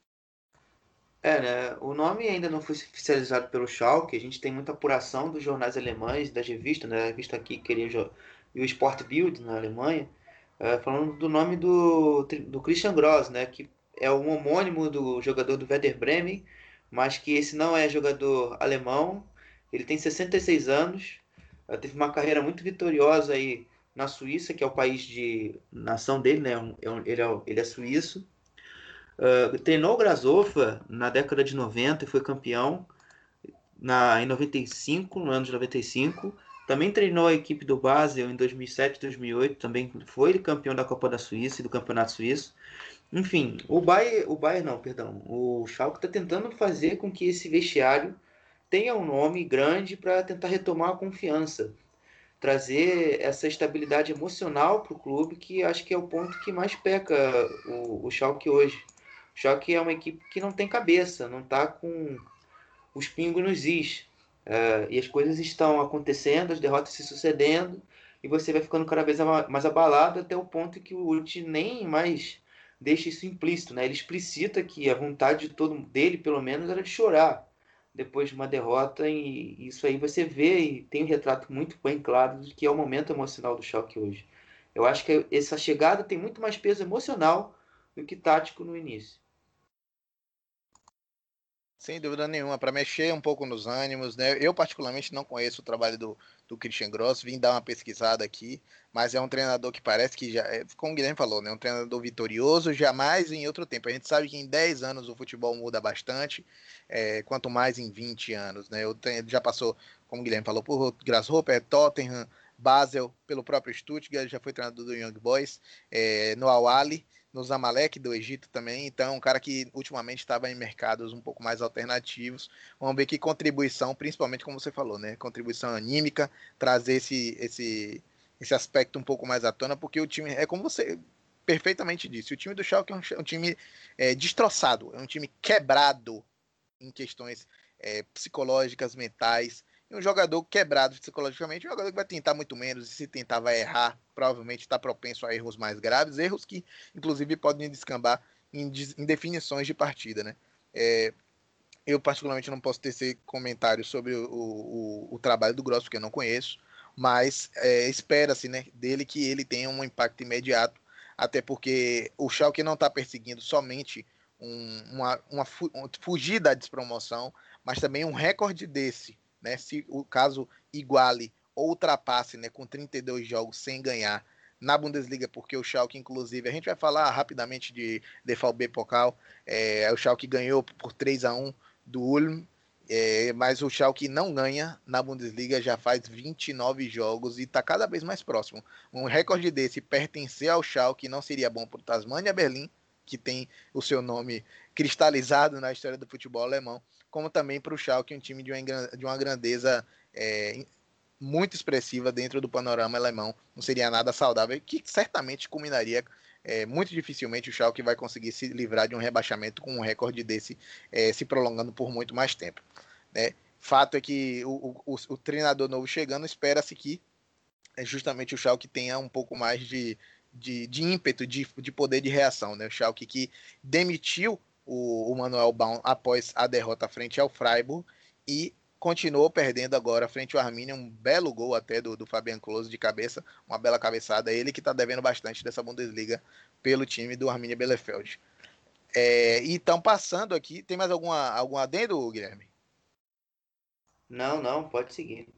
Speaker 2: É, né? O nome ainda não foi oficializado pelo Schalke. A gente tem muita apuração dos jornais alemães, das revistas, né? A revista aqui queria e o Sport Bild na Alemanha, é, falando do nome do, do Christian Gross, né? Que é um homônimo do jogador do Werder Bremen, mas que esse não é jogador alemão. Ele tem 66 anos, teve uma carreira muito vitoriosa aí na Suíça, que é o país de nação dele, né? Ele é, ele é suíço. Uh, treinou o Grazofa na década de 90 e foi campeão na, em 95, no ano de 95. Também treinou a equipe do Basel em 2007 e 2008. Também foi campeão da Copa da Suíça e do Campeonato Suíço. Enfim, o Bayern, o Bayern não, perdão. O Schalke está tentando fazer com que esse vestiário tenha um nome grande para tentar retomar a confiança. Trazer essa estabilidade emocional para o clube, que acho que é o ponto que mais peca o, o Schalke hoje. Só que é uma equipe que não tem cabeça, não está com os pingos nos is. Uh, e as coisas estão acontecendo, as derrotas se sucedendo, e você vai ficando cada vez mais abalado até o ponto que o Ult nem mais deixa isso implícito. Né? Ele explicita que a vontade de todo dele, pelo menos, era de chorar depois de uma derrota, e isso aí você vê e tem um retrato muito bem claro do que é o momento emocional do Schalke hoje. Eu acho que essa chegada tem muito mais peso emocional do que tático no início.
Speaker 1: Sem dúvida nenhuma, para mexer um pouco nos ânimos, né? Eu particularmente não conheço o trabalho do, do Christian Gross, vim dar uma pesquisada aqui, mas é um treinador que parece que já, é, como o Guilherme falou, né? Um treinador vitorioso, jamais em outro tempo. A gente sabe que em 10 anos o futebol muda bastante, é, quanto mais em 20 anos, né? Ele já passou, como o Guilherme falou, por Grasshopper, Tottenham, Basel, pelo próprio Stuttgart, já foi treinador do Young Boys, é, no Awali, no Zamalek do Egito também. Então, um cara que ultimamente estava em mercados um pouco mais alternativos. Vamos ver que contribuição, principalmente como você falou, né? Contribuição anímica, trazer esse, esse, esse aspecto um pouco mais à tona, porque o time é como você perfeitamente disse. O time do Schalke é um, um time é, destroçado, é um time quebrado em questões é, psicológicas, mentais. E um jogador quebrado psicologicamente, um jogador que vai tentar muito menos, e se tentar vai errar, provavelmente está propenso a erros mais graves, erros que, inclusive, podem descambar em, em definições de partida, né? É, eu, particularmente, não posso tecer comentários sobre o, o, o, trabalho do Grosso, porque eu não conheço, mas é, espera-se né, dele que ele tenha um impacto imediato, até porque o Schalke não está perseguindo somente um, uma, uma, fugir da despromoção, mas também um recorde desse né? Se o caso iguale ou ultrapasse, né, com 32 jogos sem ganhar na Bundesliga, porque o Schalke, inclusive, a gente vai falar rapidamente de DVB Pokal, é, o Schalke ganhou por 3 a 1 do Ulm, é, mas o Schalke não ganha na Bundesliga já faz 29 jogos e está cada vez mais próximo. Um recorde desse pertencer ao Schalke não seria bom para o Tasmania Berlim, que tem o seu nome cristalizado na história do futebol alemão, como também para o Schalke, um time de uma, de uma grandeza é, muito expressiva dentro do panorama alemão. Não seria nada saudável, que certamente culminaria é, muito dificilmente o Schalke vai conseguir se livrar de um rebaixamento com um recorde desse é, se prolongando por muito mais tempo. Né? Fato é que o, o, o treinador novo chegando, espera-se que é justamente o Schalke tenha um pouco mais de, de, de ímpeto, de, de poder de reação. Né? O Schalke que demitiu o, o Manuel Baum após a derrota frente ao Freiburg e continuou perdendo agora frente ao Arminia, um belo gol até do, do Fabian Close de cabeça, uma bela cabeçada, ele que está devendo bastante dessa Bundesliga pelo time do Arminia Bielefeld. É, então, passando aqui, tem mais alguma, algum adendo, Guilherme?
Speaker 2: Não, não, pode seguir.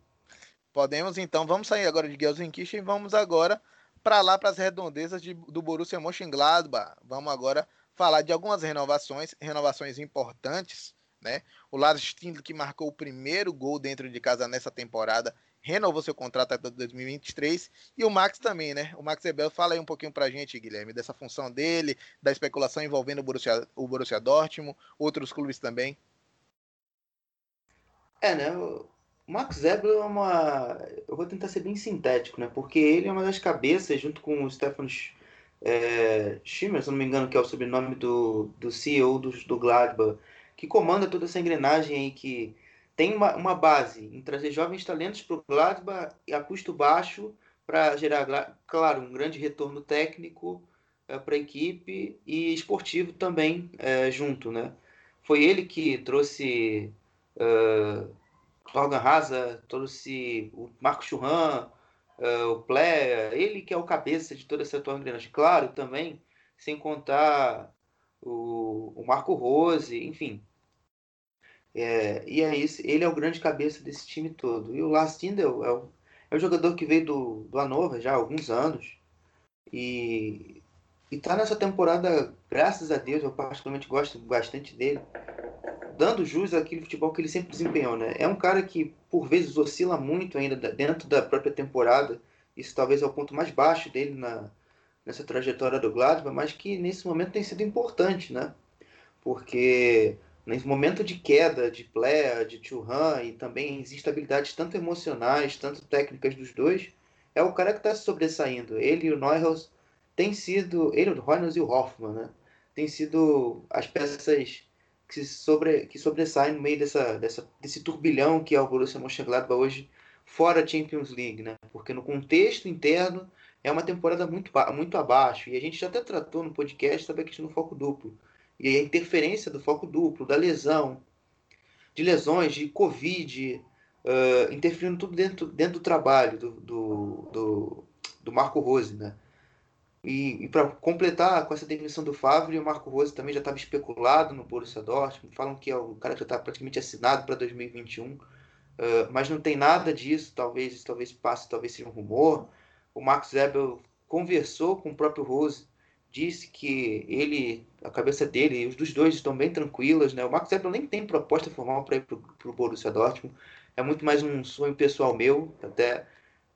Speaker 1: Podemos, então, vamos sair agora de Gelsenkirchen e vamos agora para lá, para as redondezas de, do Borussia Mönchengladbach. Vamos agora falar de algumas renovações, renovações importantes, né? O Lars Stindl, que marcou o primeiro gol dentro de casa nessa temporada, renovou seu contrato até 2023, e o Max também, né? O Max Ebel, fala aí um pouquinho pra gente, Guilherme, dessa função dele, da especulação envolvendo o Borussia, o Borussia Dortmund, outros clubes também.
Speaker 2: É, né? O Max Ebel é uma... Eu vou tentar ser bem sintético, né? Porque ele é uma das cabeças, junto com o Stefan é, Schimmer, se não me engano, que é o sobrenome do, do CEO do, do Gladbach, que comanda toda essa engrenagem aí, que tem uma, uma base em trazer jovens talentos para o Gladbach a custo baixo para gerar, claro, um grande retorno técnico é, para a equipe e esportivo também é, junto, né? Foi ele que trouxe uh, Torgan Haza, trouxe o Marco Churran, uh, o Plé, ele que é o cabeça de toda essa tua engrenagem. Claro, também, sem contar o, o Marco Rose, enfim. É, e é isso, ele é o grande cabeça desse time todo. E o Lars Tindel é o, é o jogador que veio do, do Hannover já há alguns anos. E, e tá nessa temporada, graças a Deus, eu particularmente gosto bastante dele dando jus àquele futebol que ele sempre desempenhou, né? É um cara que por vezes oscila muito ainda dentro da própria temporada. Isso talvez é o ponto mais baixo dele na, nessa trajetória do Gladbach, mas que nesse momento tem sido importante, né? Porque nesse momento de queda de Plea, de Churran e também instabilidades tanto emocionais, tanto técnicas dos dois, é o cara que está sobressaindo. Ele e o Neuhaus têm sido, ele, o Neuhaus e o Hoffmann, né? Tem sido as peças que, sobre, que sobressai no meio dessa, dessa, desse turbilhão que é o Borussia Mönchengladbach hoje, fora Champions League, né? Porque no contexto interno é uma temporada muito, muito abaixo. E a gente já até tratou no podcast sobre a questão do foco duplo. E a interferência do foco duplo, da lesão, de lesões, de Covid, uh, interferindo tudo dentro, dentro do trabalho do, do, do, do Marco Rose, né? E, e para completar com essa demissão do Favre, o Marco Rose também já estava especulado no Borussia Dortmund. Falam que é o cara que já está praticamente assinado para 2021, uh, mas não tem nada disso. Talvez, talvez passe, talvez seja um rumor. O Marcos Zebel conversou com o próprio Rose, disse que ele, a cabeça dele, os dos dois estão bem tranquilas, né? O Marcos Zebel nem tem proposta formal para ir para o Borussia Dortmund. É muito mais um sonho pessoal meu, até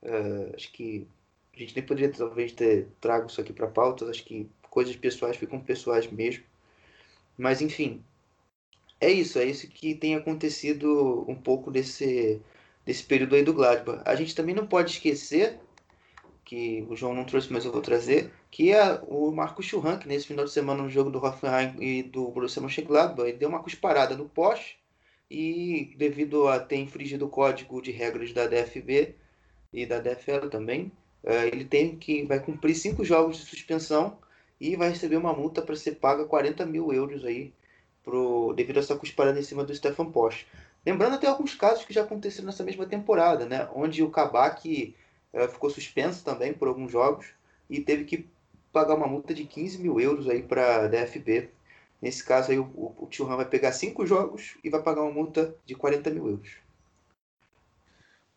Speaker 2: uh, acho que a gente nem poderia talvez ter trago isso aqui para pauta, acho que coisas pessoais ficam pessoais mesmo. Mas enfim, é isso, é isso que tem acontecido um pouco desse, desse período aí do Gladbach. A gente também não pode esquecer, que o João não trouxe, mas eu vou trazer, que é o Marcos Churran, que nesse final de semana no jogo do Hoffenheim e do Borussia Mönchengladbach, ele deu uma cusparada no poste e devido a ter infringido o código de regras da DFB e da DFL também, ele tem que vai cumprir cinco jogos de suspensão e vai receber uma multa para ser paga 40 mil euros aí pro, devido a essa cusparada em cima do Stefan Posch. Lembrando até alguns casos que já aconteceram nessa mesma temporada, né? Onde o Kabak é, ficou suspenso também por alguns jogos e teve que pagar uma multa de 15 mil euros aí para a DFB. Nesse caso aí o, o, o Tio vai pegar cinco jogos e vai pagar uma multa de 40 mil euros.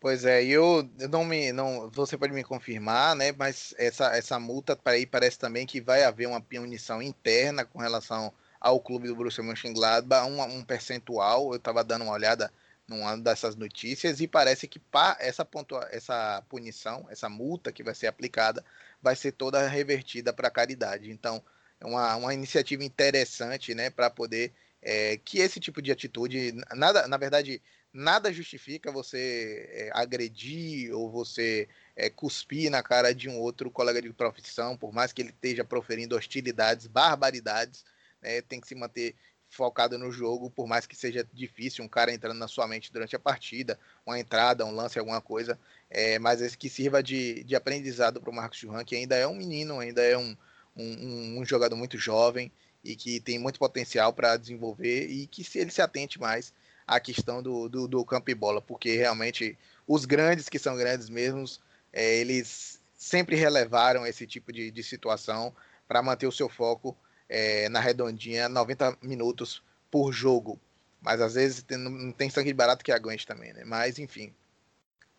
Speaker 1: Pois é, eu, eu não me. Não, você pode me confirmar, né? Mas essa, essa multa para aí parece também que vai haver uma punição interna com relação ao clube do Borussia Mönchengladbach, um, um percentual. Eu estava dando uma olhada numa dessas notícias e parece que pá, essa, pontua, essa punição, essa multa que vai ser aplicada, vai ser toda revertida para a caridade. Então, é uma, uma iniciativa interessante, né, para poder é, que esse tipo de atitude, nada, na verdade, nada justifica você é, agredir ou você é, cuspir na cara de um outro colega de profissão, por mais que ele esteja proferindo hostilidades, barbaridades, né, tem que se manter focado no jogo, por mais que seja difícil um cara entrando na sua mente durante a partida, uma entrada, um lance, alguma coisa, é, mas esse que sirva de, de aprendizado para o Marcos Churran, que ainda é um menino, ainda é um, um, um jogador muito jovem e que tem muito potencial para desenvolver e que se ele se atente mais a questão do, do, do campo e bola, porque realmente os grandes, que são grandes mesmos, é, eles sempre relevaram esse tipo de, de situação para manter o seu foco é, na redondinha 90 minutos por jogo. Mas às vezes tem, não tem sangue barato que aguente também, né? Mas enfim.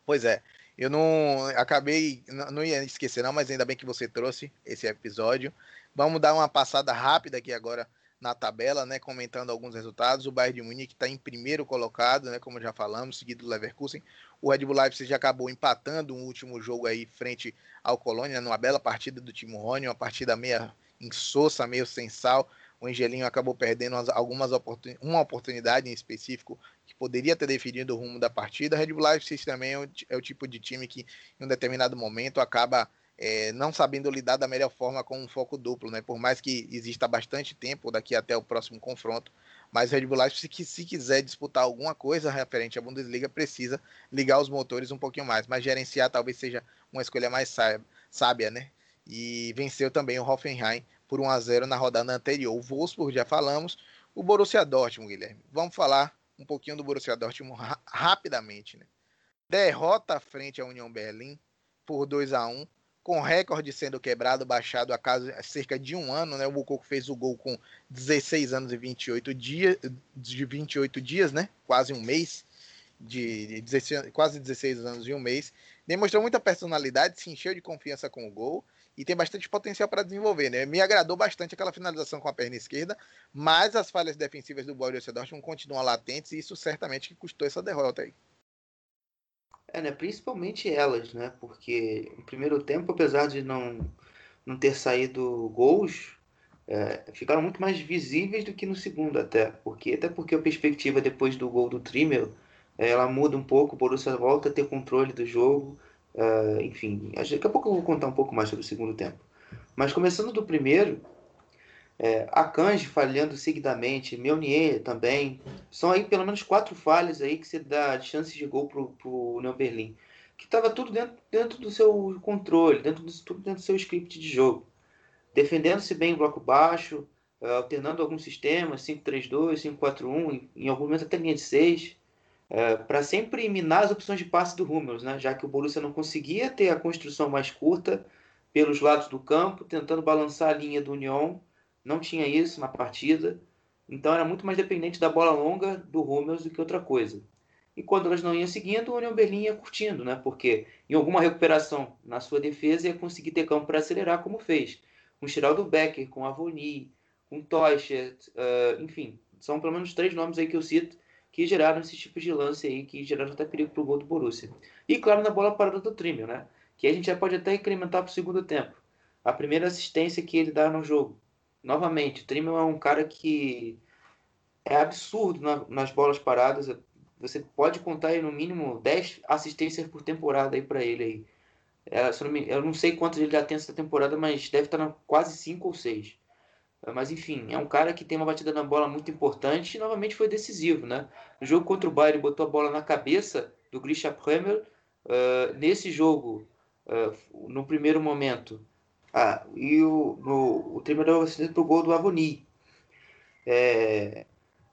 Speaker 1: Pois é. Eu não acabei, não ia esquecer não, mas ainda bem que você trouxe esse episódio. Vamos dar uma passada rápida aqui agora na tabela, né, comentando alguns resultados. O Bayern de Munique está em primeiro colocado, né, como já falamos, seguido do Leverkusen. O Red Bull Leipzig já acabou empatando um último jogo aí frente ao Colônia, numa bela partida do Timo Rony, uma partida meia insossa, meio sem sal. O Angelinho acabou perdendo algumas oportun... uma oportunidade em específico que poderia ter definido o rumo da partida. O Red Bull Leipzig também é é o tipo de time que, em um determinado momento, acaba é, não sabendo lidar da melhor forma com um foco duplo, né? Por mais que exista bastante tempo daqui até o próximo confronto, mas Red Bull Leipzig, que se quiser disputar alguma coisa referente à Bundesliga, precisa ligar os motores um pouquinho mais, mas gerenciar talvez seja uma escolha mais sábia, né? E venceu também o Hoffenheim por 1 a 0 na rodada anterior. O Wolfsburg já falamos, o Borussia Dortmund, Guilherme. Vamos falar um pouquinho do Borussia Dortmund ra rapidamente, né? Derrota frente à União Berlim por 2 a 1 com recorde sendo quebrado, baixado a cerca de um ano, né? O Bucoco fez o gol com 16 anos e 28 dias, de 28 dias, né? Quase um mês, de 16, quase 16 anos e um mês. Demonstrou muita personalidade, se encheu de confiança com o gol e tem bastante potencial para desenvolver, né? Me agradou bastante aquela finalização com a perna esquerda, mas as falhas defensivas do Borussia Dortmund continuam latentes e isso certamente custou essa derrota aí.
Speaker 2: É, né? Principalmente elas, né? Porque no primeiro tempo, apesar de não, não ter saído gols, é, ficaram muito mais visíveis do que no segundo até. Porque, até porque a perspectiva depois do gol do Trimmel, é, ela muda um pouco, o Borussia volta a ter controle do jogo. É, enfim, daqui a pouco eu vou contar um pouco mais sobre o segundo tempo. Mas começando do primeiro, é, Akanji falhando seguidamente, Meunier também. São aí pelo menos quatro falhas aí que você dá chances de gol pro, pro União Berlim. Que estava tudo dentro, dentro do seu controle, dentro do, tudo dentro do seu script de jogo. Defendendo-se bem em bloco baixo, uh, alternando alguns sistemas, 5-3-2, 5-4-1, em, alguns momentos até linha de 6, uh, para sempre minar as opções de passe do Hummels, né? já que o Borussia não conseguia ter a construção mais curta pelos lados do campo, tentando balançar a linha do União. Não tinha isso na partida. Então era muito mais dependente da bola longa do Hummels do que outra coisa. E quando elas não iam seguindo, o União Berlim ia curtindo, né? Porque em alguma recuperação na sua defesa ia conseguir ter campo para acelerar, como fez. Com Geraldo Becker, com Avoni, com Toicher, uh, enfim. São pelo menos três nomes aí que eu cito que geraram esse tipo de lance aí, que geraram até perigo para o gol do Borussia. E claro, na bola parada do Trimmel, né? Que a gente já pode até incrementar para o segundo tempo. A primeira assistência que ele dá no jogo. Novamente, o Trimmel é um cara que é absurdo na, nas bolas paradas. Você pode contar aí no mínimo 10 assistências por temporada aí para ele aí. É, eu não sei quantos ele já tem essa temporada, mas deve estar na quase 5 ou 6. Mas enfim, é um cara que tem uma batida na bola muito importante e novamente foi decisivo, né? No jogo contra o Bayern, botou a bola na cabeça do Grisha Bremer. Uh, nesse jogo, uh, no primeiro momento, ah, e o, no, o treinador assistente para o gol do Avoni. É,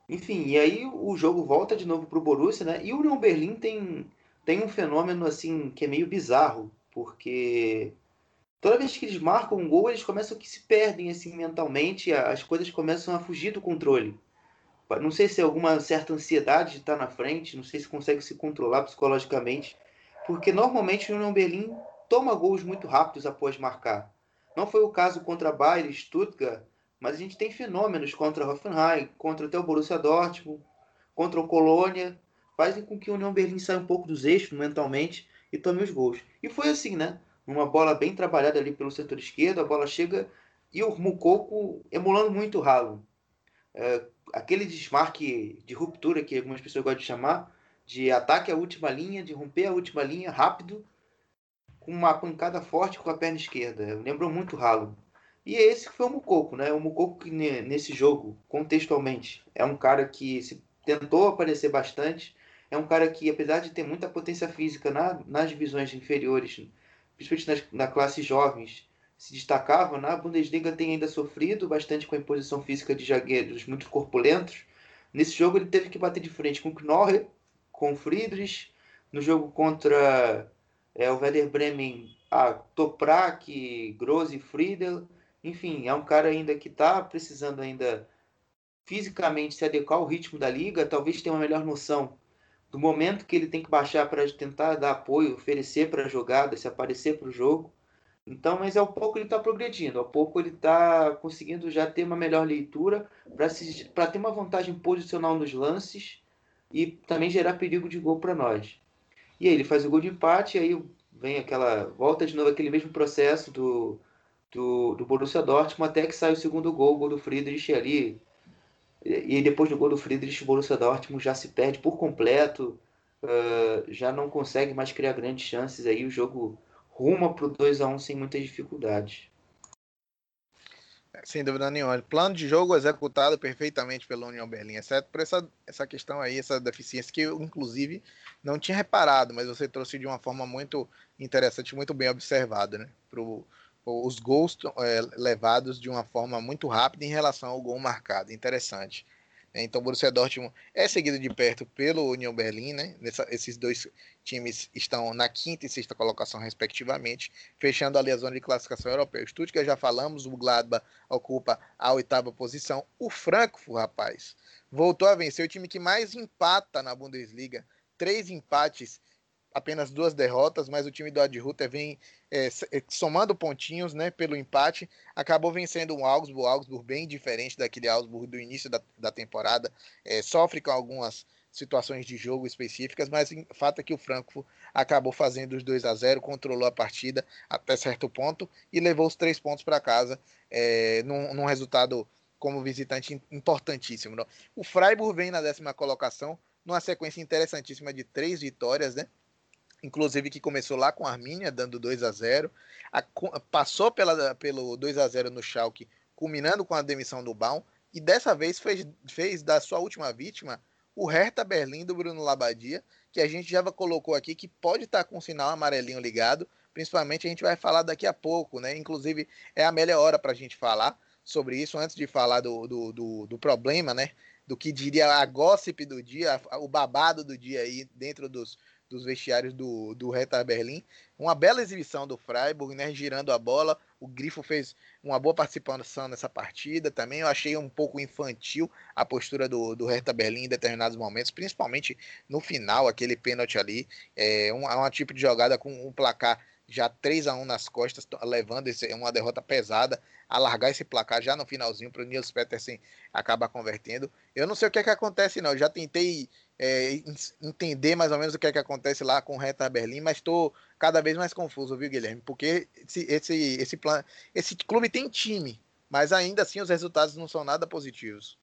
Speaker 2: enfim, e aí o jogo volta de novo para o Borussia, né? E o Union Berlim tem, tem um fenômeno assim que é meio bizarro, porque toda vez que eles marcam um gol, eles começam a que se perdem assim mentalmente, as coisas começam a fugir do controle. Não sei se é alguma certa ansiedade de estar na frente, não sei se consegue se controlar psicologicamente, porque normalmente o Union Berlim toma gols muito rápidos após marcar. Não foi o caso contra Bayern e Stuttgart, mas a gente tem fenômenos contra Hoffenheim, contra até o Borussia Dortmund, contra o Colônia, fazem com que o União Berlim saia um pouco dos eixos mentalmente e tome os gols. E foi assim, né? Uma bola bem trabalhada ali pelo setor esquerdo, a bola chega e o Mucoco emulando muito o Ralo. É, aquele desmarque de ruptura que algumas pessoas gostam de chamar, de ataque à última linha, de romper a última linha rápido, uma pancada forte com a perna esquerda. Lembrou muito o Ralo. E esse foi o Mucoco, né? O Mucoco que nesse jogo, contextualmente, é um cara que se tentou aparecer bastante, é um cara que, apesar de ter muita potência física na, nas divisões inferiores, principalmente nas, na classe jovens, se destacava. Na Bundesliga tem ainda sofrido bastante com a imposição física de zagueiros muito corpulentos. Nesse jogo ele teve que bater de frente com Knorr, com Friedrich. No jogo contra é, o Werder Bremen, a Toprak, Gross Friedel. Enfim, é um cara ainda que está precisando ainda fisicamente se adequar ao ritmo da liga, talvez tenha uma melhor noção do momento que ele tem que baixar para tentar dar apoio, oferecer para a jogada, se aparecer para o jogo. Então, mas ao pouco ele está progredindo, ao pouco ele está conseguindo já ter uma melhor leitura para ter uma vantagem posicional nos lances e também gerar perigo de gol para nós. E aí ele faz o gol de empate, e aí vem aquela volta de novo aquele mesmo processo do, do, do Borussia Dortmund até que sai o segundo gol, o gol do Friedrich ali e depois do gol do Friedrich, o Borussia Dortmund já se perde por completo, uh, já não consegue mais criar grandes chances, aí o jogo ruma para o 2 a 1 sem muitas dificuldades.
Speaker 1: Sem dúvida nenhuma. Plano de jogo executado perfeitamente pela União Berlim, exceto por essa, essa questão aí, essa deficiência que eu, inclusive, não tinha reparado, mas você trouxe de uma forma muito interessante, muito bem observada, né? Pro, os gols é, levados de uma forma muito rápida em relação ao gol marcado. Interessante. É, então, o Borussia Dortmund é seguido de perto pelo Union Berlin, né? Nessa, esses dois times estão na quinta e sexta colocação, respectivamente, fechando ali a zona de classificação europeia. O Stuttgart já falamos, o Gladbach ocupa a oitava posição. O Frankfurt, rapaz, voltou a vencer o time que mais empata na Bundesliga. Três empates apenas duas derrotas, mas o time do Ad Ruther vem é, é, somando pontinhos né, pelo empate. Acabou vencendo o Augsburg, Augsburg bem diferente daquele Augsburg do início da, da temporada. É, sofre com algumas situações de jogo específicas, mas o fato é que o Frankfurt acabou fazendo os 2 a 0 controlou a partida até certo ponto e levou os três pontos para casa é, num, num, resultado como visitante importantíssimo. Não? O Freiburg vem na décima colocação, numa sequência interessantíssima de três vitórias, né? Inclusive que começou lá com a Armínia, dando 2 a 0 a, passou pela, pelo 2 a 0 no Schalke, culminando com a demissão do Baum, e dessa vez fez, fez da sua última vítima o Hertha Berlim do Bruno Labadia, que a gente já colocou aqui, que pode estar tá com o sinal amarelinho ligado, principalmente a gente vai falar daqui a pouco, né? Inclusive é a melhor hora para a gente falar sobre isso, antes de falar do, do, do, do problema, né? Do que diria a gossip do dia, o babado do dia aí dentro dos, dos vestiários do, do Hertha Berlim. uma bela exibição do Freiburg, né, girando a bola. O Grifo fez uma boa participação nessa partida também. Eu achei um pouco infantil a postura do, do Hertha Berlim em determinados momentos, principalmente no final, aquele pênalti ali. É um, é um tipo de jogada com um placar já 3 a 1 nas costas, levando esse, uma derrota pesada, alargar esse placar já no finalzinho para o Nils Petersen acabar convertendo. Eu não sei o que é que acontece, não. Eu já tentei é, entender mais ou menos o que é que acontece lá com o Hertha Berlim, mas estou cada vez mais confuso, viu, Guilherme? Porque esse, esse, esse, plan... esse clube tem time, mas ainda assim os resultados não são nada positivos.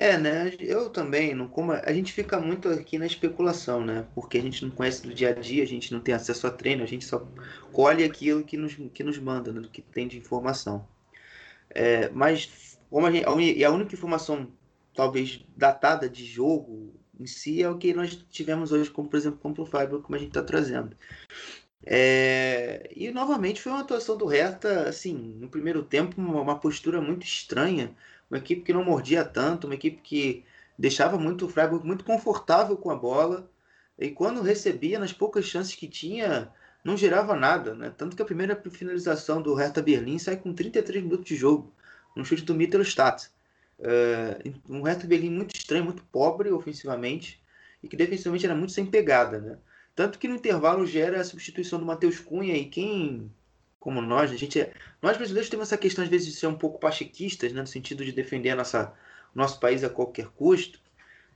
Speaker 2: É, né? Eu também, não como a gente fica muito aqui na especulação, né? Porque a gente não conhece do dia a dia, a gente não tem acesso a treino, a gente só colhe aquilo que nos, que nos manda, né? do que tem de informação. É, mas como a, gente, a, a única informação talvez datada de jogo em si é o que nós tivemos hoje, como por exemplo contra o Fábio, como a gente está trazendo. É... E novamente foi uma atuação do Hertha, assim, no primeiro tempo, uma, uma, postura muito estranha, uma equipe que não mordia tanto, uma equipe que deixava muito o Freiburg muito confortável com a bola, e quando recebia, nas poucas chances que tinha, não gerava nada, né? Tanto que a primeira finalização do Hertha Berlim sai com 33 minutos de jogo, um chute do Mittelstadt. Uh, um Hertha Berlim muito estranho, muito pobre ofensivamente e que defensivamente era muito sem pegada, né? Tanto que no intervalo gera a substituição do Matheus Cunha e quem, como nós, a gente é, nós brasileiros temos essa questão às vezes de ser um pouco pachequistas, né, no sentido de defender a nossa, nosso país a qualquer custo.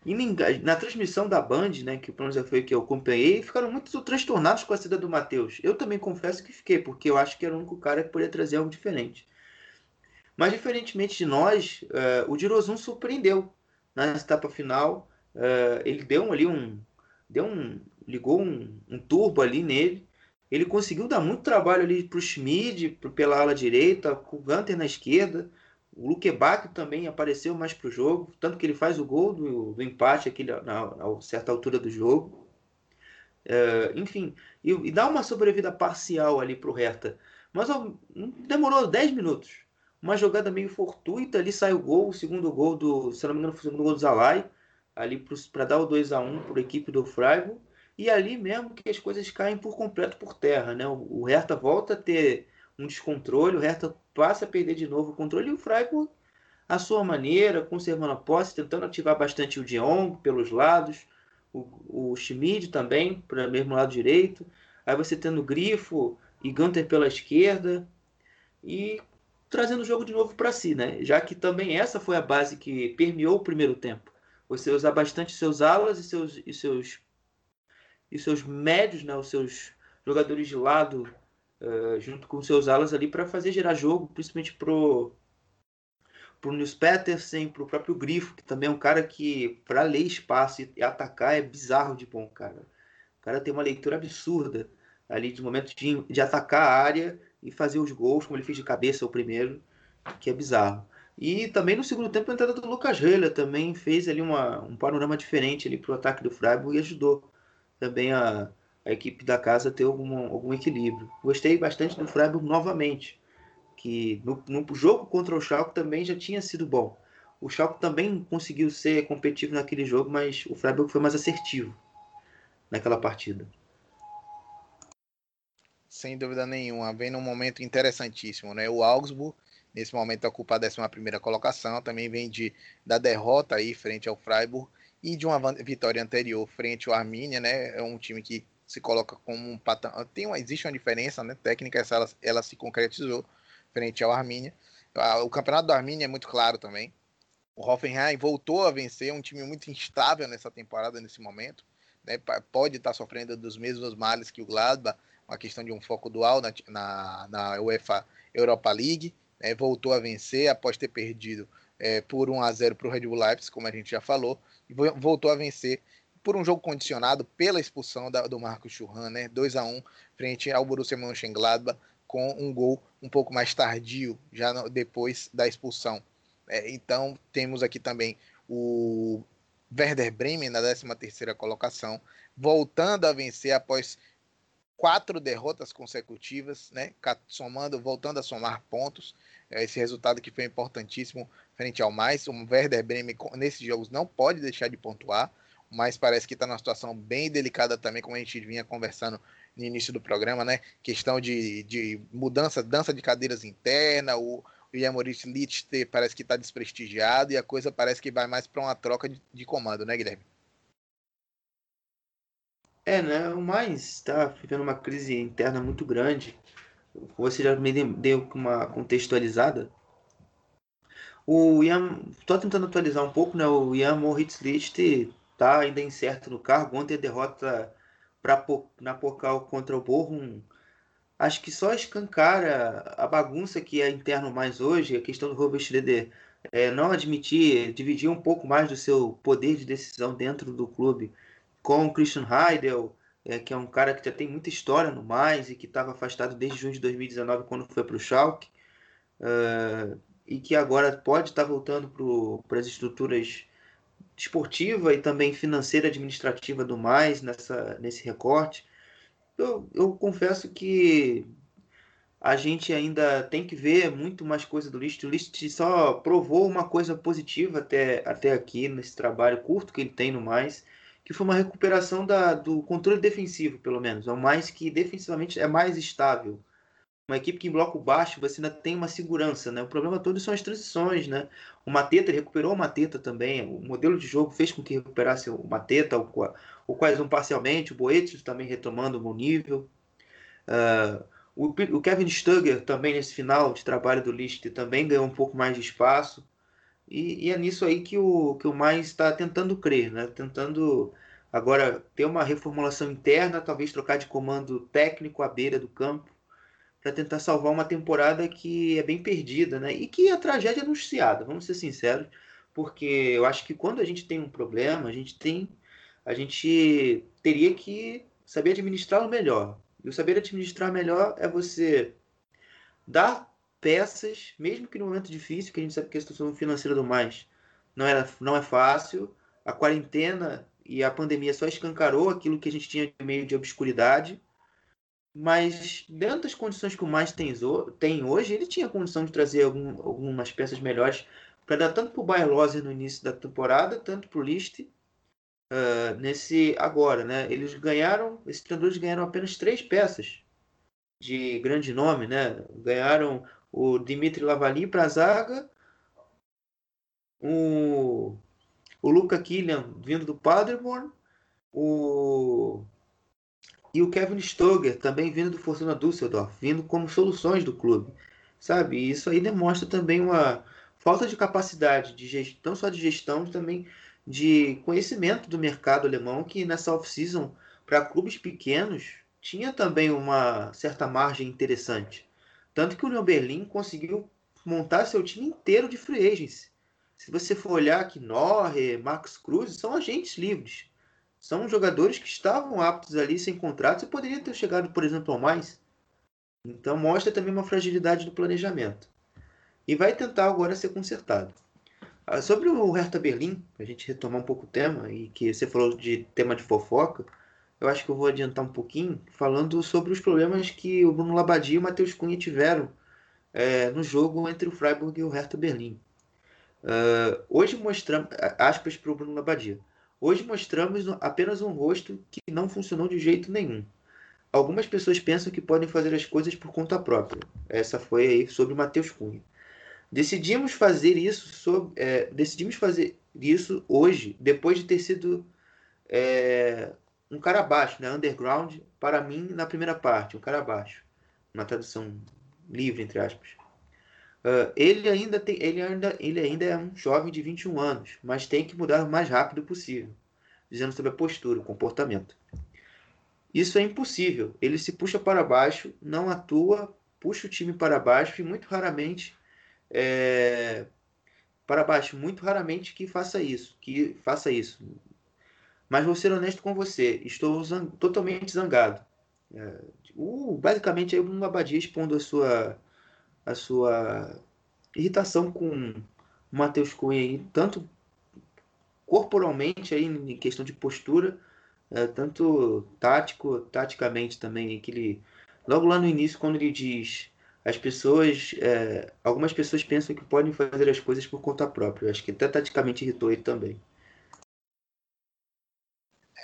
Speaker 2: E na transmissão da Band, né, que pelo menos foi que eu acompanhei, ficaram muito transtornados com a saída do Matheus. Eu também confesso que fiquei, porque eu acho que era o único cara que poderia trazer algo diferente. Mas, diferentemente de nós, uh, o Dirozun surpreendeu na etapa final. Uh, ele deu ali um. Deu um ligou um, um, turbo ali nele. Ele conseguiu dar muito trabalho ali para o Schmid, pela ala direita, com o Gunter na esquerda. O Luquebac também apareceu mais para o jogo, tanto que ele faz o gol do, do empate aqui na, na, certa altura do jogo. Uh, enfim, e, e, dá uma sobrevida parcial ali para o Hertha. Mas ó, demorou 10 minutos uma jogada meio fortuita, ali sai o gol, o segundo gol do, se não me engano, o segundo gol do Zalai, ali para dar o 2 a 1 para a equipe do Freiburg, e ali mesmo que as coisas caem por completo por terra, né? O, o Hertha volta a ter um descontrole, o Hertha passa a perder de novo o controle e o Freiburg, à sua maneira, conservando a posse, tentando ativar bastante o Dion pelos lados, o, o Schmid também, para o mesmo lado direito, aí você tendo Grifo e Gunter pela esquerda, e trazendo o jogo de novo para si, né? Já que também essa foi a base que permeou o primeiro tempo. Você usar bastante seus alas e seus e seus e seus médios, né? Os seus jogadores de lado uh, junto com seus alas ali para fazer gerar jogo, principalmente pro pro Nils Petersen, pro próprio Grifo, que também é um cara que para ler espaço e atacar é bizarro de bom, cara. O cara tem uma leitura absurda ali de momento de, de atacar a área e fazer os gols, como ele fez de cabeça o primeiro, que é bizarro. E também no segundo tempo a entrada do Lucas Heller também fez ali uma, um panorama diferente ali para o ataque do Freiburg e ajudou também a, a equipe da casa ter algum, algum equilíbrio. Gostei bastante do Freiburg novamente, que no, no jogo contra o Schalke também já tinha sido bom. O Schalke também conseguiu ser competitivo naquele jogo, mas o Freiburg foi mais assertivo naquela partida
Speaker 1: sem dúvida nenhuma, vem num momento interessantíssimo, né? O Augsburg, nesse momento, ocupa a 11 colocação, também vem de, da derrota aí frente ao Freiburg e de uma vitória anterior frente ao Arminia, né? É um time que se coloca como um patamar. Tem uma, existe uma diferença né, técnica, essa ela, ela se concretizou frente ao Arminia. O campeonato do Arminia é muito claro também. O Hoffenheim voltou a vencer, é um time muito instável nessa temporada, nesse momento. Né, pode estar sofrendo dos mesmos males que o Gladbach, uma questão de um foco dual na, na, na UEFA Europa League, né, voltou a vencer após ter perdido é, por 1 a 0 para o Red Bull Leipzig, como a gente já falou, e voltou a vencer por um jogo condicionado pela expulsão da, do Marcos Churran, né, 2 a 1 frente ao Borussia Mönchengladbach, com um gol um pouco mais tardio, já no, depois da expulsão. É, então, temos aqui também o Werder Bremen na 13ª colocação, voltando a vencer após quatro derrotas consecutivas, né? Somando, voltando a somar pontos. É, esse resultado que foi importantíssimo frente ao mais. O Werder Bremen nesses jogos não pode deixar de pontuar, mas parece que está numa situação bem delicada também, como a gente vinha conversando no início do programa, né? Questão de, de mudança, dança de cadeiras interna, o, o Yamoris Lichter parece que está desprestigiado e a coisa parece que vai mais para uma troca de, de, comando, né, Guilherme?
Speaker 2: É, né? O mais está vivendo uma crise interna muito grande. Você já me deu uma contextualizada. O Ian, tô tentando atualizar um pouco, né? O Ian Moritz Licht tá ainda incerto no cargo. Ontem a derrota para na Pocal contra o Bochum acho que só escancara a bagunça que é interno mais hoje, a questão do Robert Schroeder é, não admitir, dividir um pouco mais do seu poder de decisão dentro do clube com o Christian Heidel, é, que é um cara que já tem muita história no mais e que estava afastado desde junho de 2019 quando foi para o Schalke uh, e que agora pode estar tá voltando para as estruturas esportiva e também financeira administrativa do mais nessa, nesse recorte eu, eu confesso que a gente ainda tem que ver muito mais coisa do List. O List só provou uma coisa positiva até, até aqui, nesse trabalho curto que ele tem no mais, que foi uma recuperação da, do controle defensivo, pelo menos. É mais que defensivamente é mais estável uma equipe que em bloco baixo você ainda tem uma segurança, né? O problema todo são as transições, né? O Mateta recuperou o Mateta também, o modelo de jogo fez com que recuperasse o Mateta, o, o um parcialmente, o Boetius também retomando o bom nível. Uh, o, o, Kevin Stugger também nesse final de trabalho do List também ganhou um pouco mais de espaço. E, e é nisso aí que o, que o mais está tentando crer, né? Tentando agora ter uma reformulação interna, talvez trocar de comando técnico à beira do campo para tentar salvar uma temporada que é bem perdida, né? E que a tragédia é anunciada, vamos ser sinceros, porque eu acho que quando a gente tem um problema, a gente tem a gente teria que saber administrá-lo melhor. E o saber administrar melhor é você dar peças, mesmo que no momento difícil, que a gente sabe que a situação financeira do mais não, era, não é fácil, a quarentena e a pandemia só escancarou aquilo que a gente tinha de meio de obscuridade mas dentro das condições que o mais tem, tem hoje, ele tinha condição de trazer algum, algumas peças melhores para dar tanto para o Bayer no início da temporada, tanto para o List uh, nesse agora, né? Eles ganharam, esses treinadores ganharam apenas três peças de grande nome, né? Ganharam o Dimitri Lavali para a zaga, o, o Luca Killian vindo do Paderborn, o e o Kevin Stoger, também vindo do Fortuna Düsseldorf, vindo como soluções do clube. Sabe? Isso aí demonstra também uma falta de capacidade, de gestão, não só de gestão, também de conhecimento do mercado alemão, que nessa off-season, para clubes pequenos, tinha também uma certa margem interessante. Tanto que o Union Berlin conseguiu montar seu time inteiro de free agents. Se você for olhar aqui, Norre, Max Cruz, são agentes livres. São jogadores que estavam aptos ali sem contrato e poderiam ter chegado, por exemplo, ao mais. Então mostra também uma fragilidade do planejamento. E vai tentar agora ser consertado. Ah, sobre o Hertha Berlim, a gente retomar um pouco o tema, e que você falou de tema de fofoca, eu acho que eu vou adiantar um pouquinho falando sobre os problemas que o Bruno Labbadia e o Matheus Cunha tiveram é, no jogo entre o Freiburg e o Hertha Berlim. Uh, hoje mostramos, aspas para o Bruno Labbadia, Hoje mostramos apenas um rosto que não funcionou de jeito nenhum. Algumas pessoas pensam que podem fazer as coisas por conta própria. Essa foi aí sobre o Matheus Cunha. Decidimos fazer isso sobre, é, decidimos fazer isso hoje, depois de ter sido é, um cara abaixo, né? Underground, para mim, na primeira parte, um cara abaixo. Uma tradução livre, entre aspas. Uh, ele, ainda tem, ele, ainda, ele ainda é um jovem de 21 anos, mas tem que mudar o mais rápido possível, dizendo sobre a postura, o comportamento. Isso é impossível. Ele se puxa para baixo, não atua, puxa o time para baixo e muito raramente é, para baixo, muito raramente que faça isso, que faça isso. Mas vou ser honesto com você, estou zang totalmente zangado. É, uh, basicamente aí o Abadia expondo a sua a sua irritação com o Matheus Cunha tanto corporalmente aí em questão de postura, é, tanto tático, taticamente também, que ele logo lá no início quando ele diz as pessoas, é, algumas pessoas pensam que podem fazer as coisas por conta própria. acho que até taticamente irritou ele também.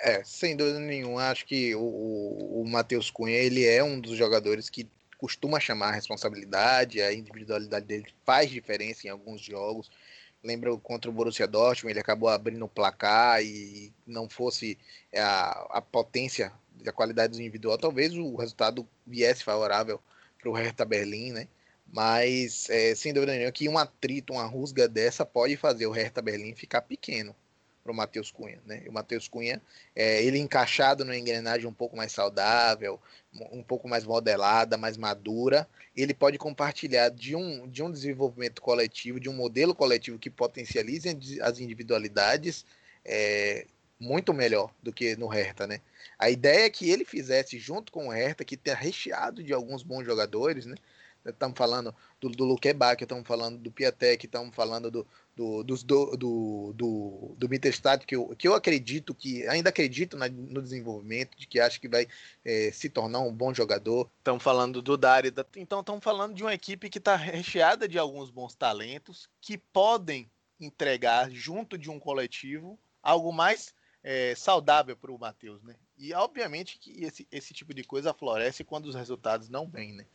Speaker 1: É, sem dúvida nenhuma, acho que o, o, o Matheus Cunha ele é um dos jogadores que costuma chamar a responsabilidade, a individualidade dele faz diferença em alguns jogos. Lembra contra o Borussia Dortmund, ele acabou abrindo o placar e não fosse a, a potência a qualidade individual, talvez o resultado viesse favorável para o Hertha Berlim, né? Mas, é, sem dúvida nenhuma, que um atrito, uma rusga dessa pode fazer o Hertha Berlim ficar pequeno para o Matheus Cunha, né? O Matheus Cunha, é, ele encaixado numa engrenagem um pouco mais saudável, um pouco mais modelada, mais madura, ele pode compartilhar de um, de um desenvolvimento coletivo, de um modelo coletivo que potencialize as individualidades é, muito melhor do que no Hertha, né? A ideia é que ele fizesse junto com o Hertha, que está recheado de alguns bons jogadores, né? Estamos falando do, do Luque Bach, estamos falando do Piatek, estamos falando do, do, do, do, do, do Mittelstadt, que eu, que eu acredito que, ainda acredito na, no desenvolvimento, de que acho que vai é, se tornar um bom jogador. Estamos falando do Dari, então estamos falando de uma equipe que está recheada de alguns bons talentos, que podem entregar, junto de um coletivo, algo mais é, saudável para o Matheus, né? E obviamente que esse, esse tipo de coisa floresce quando os resultados não vêm, né?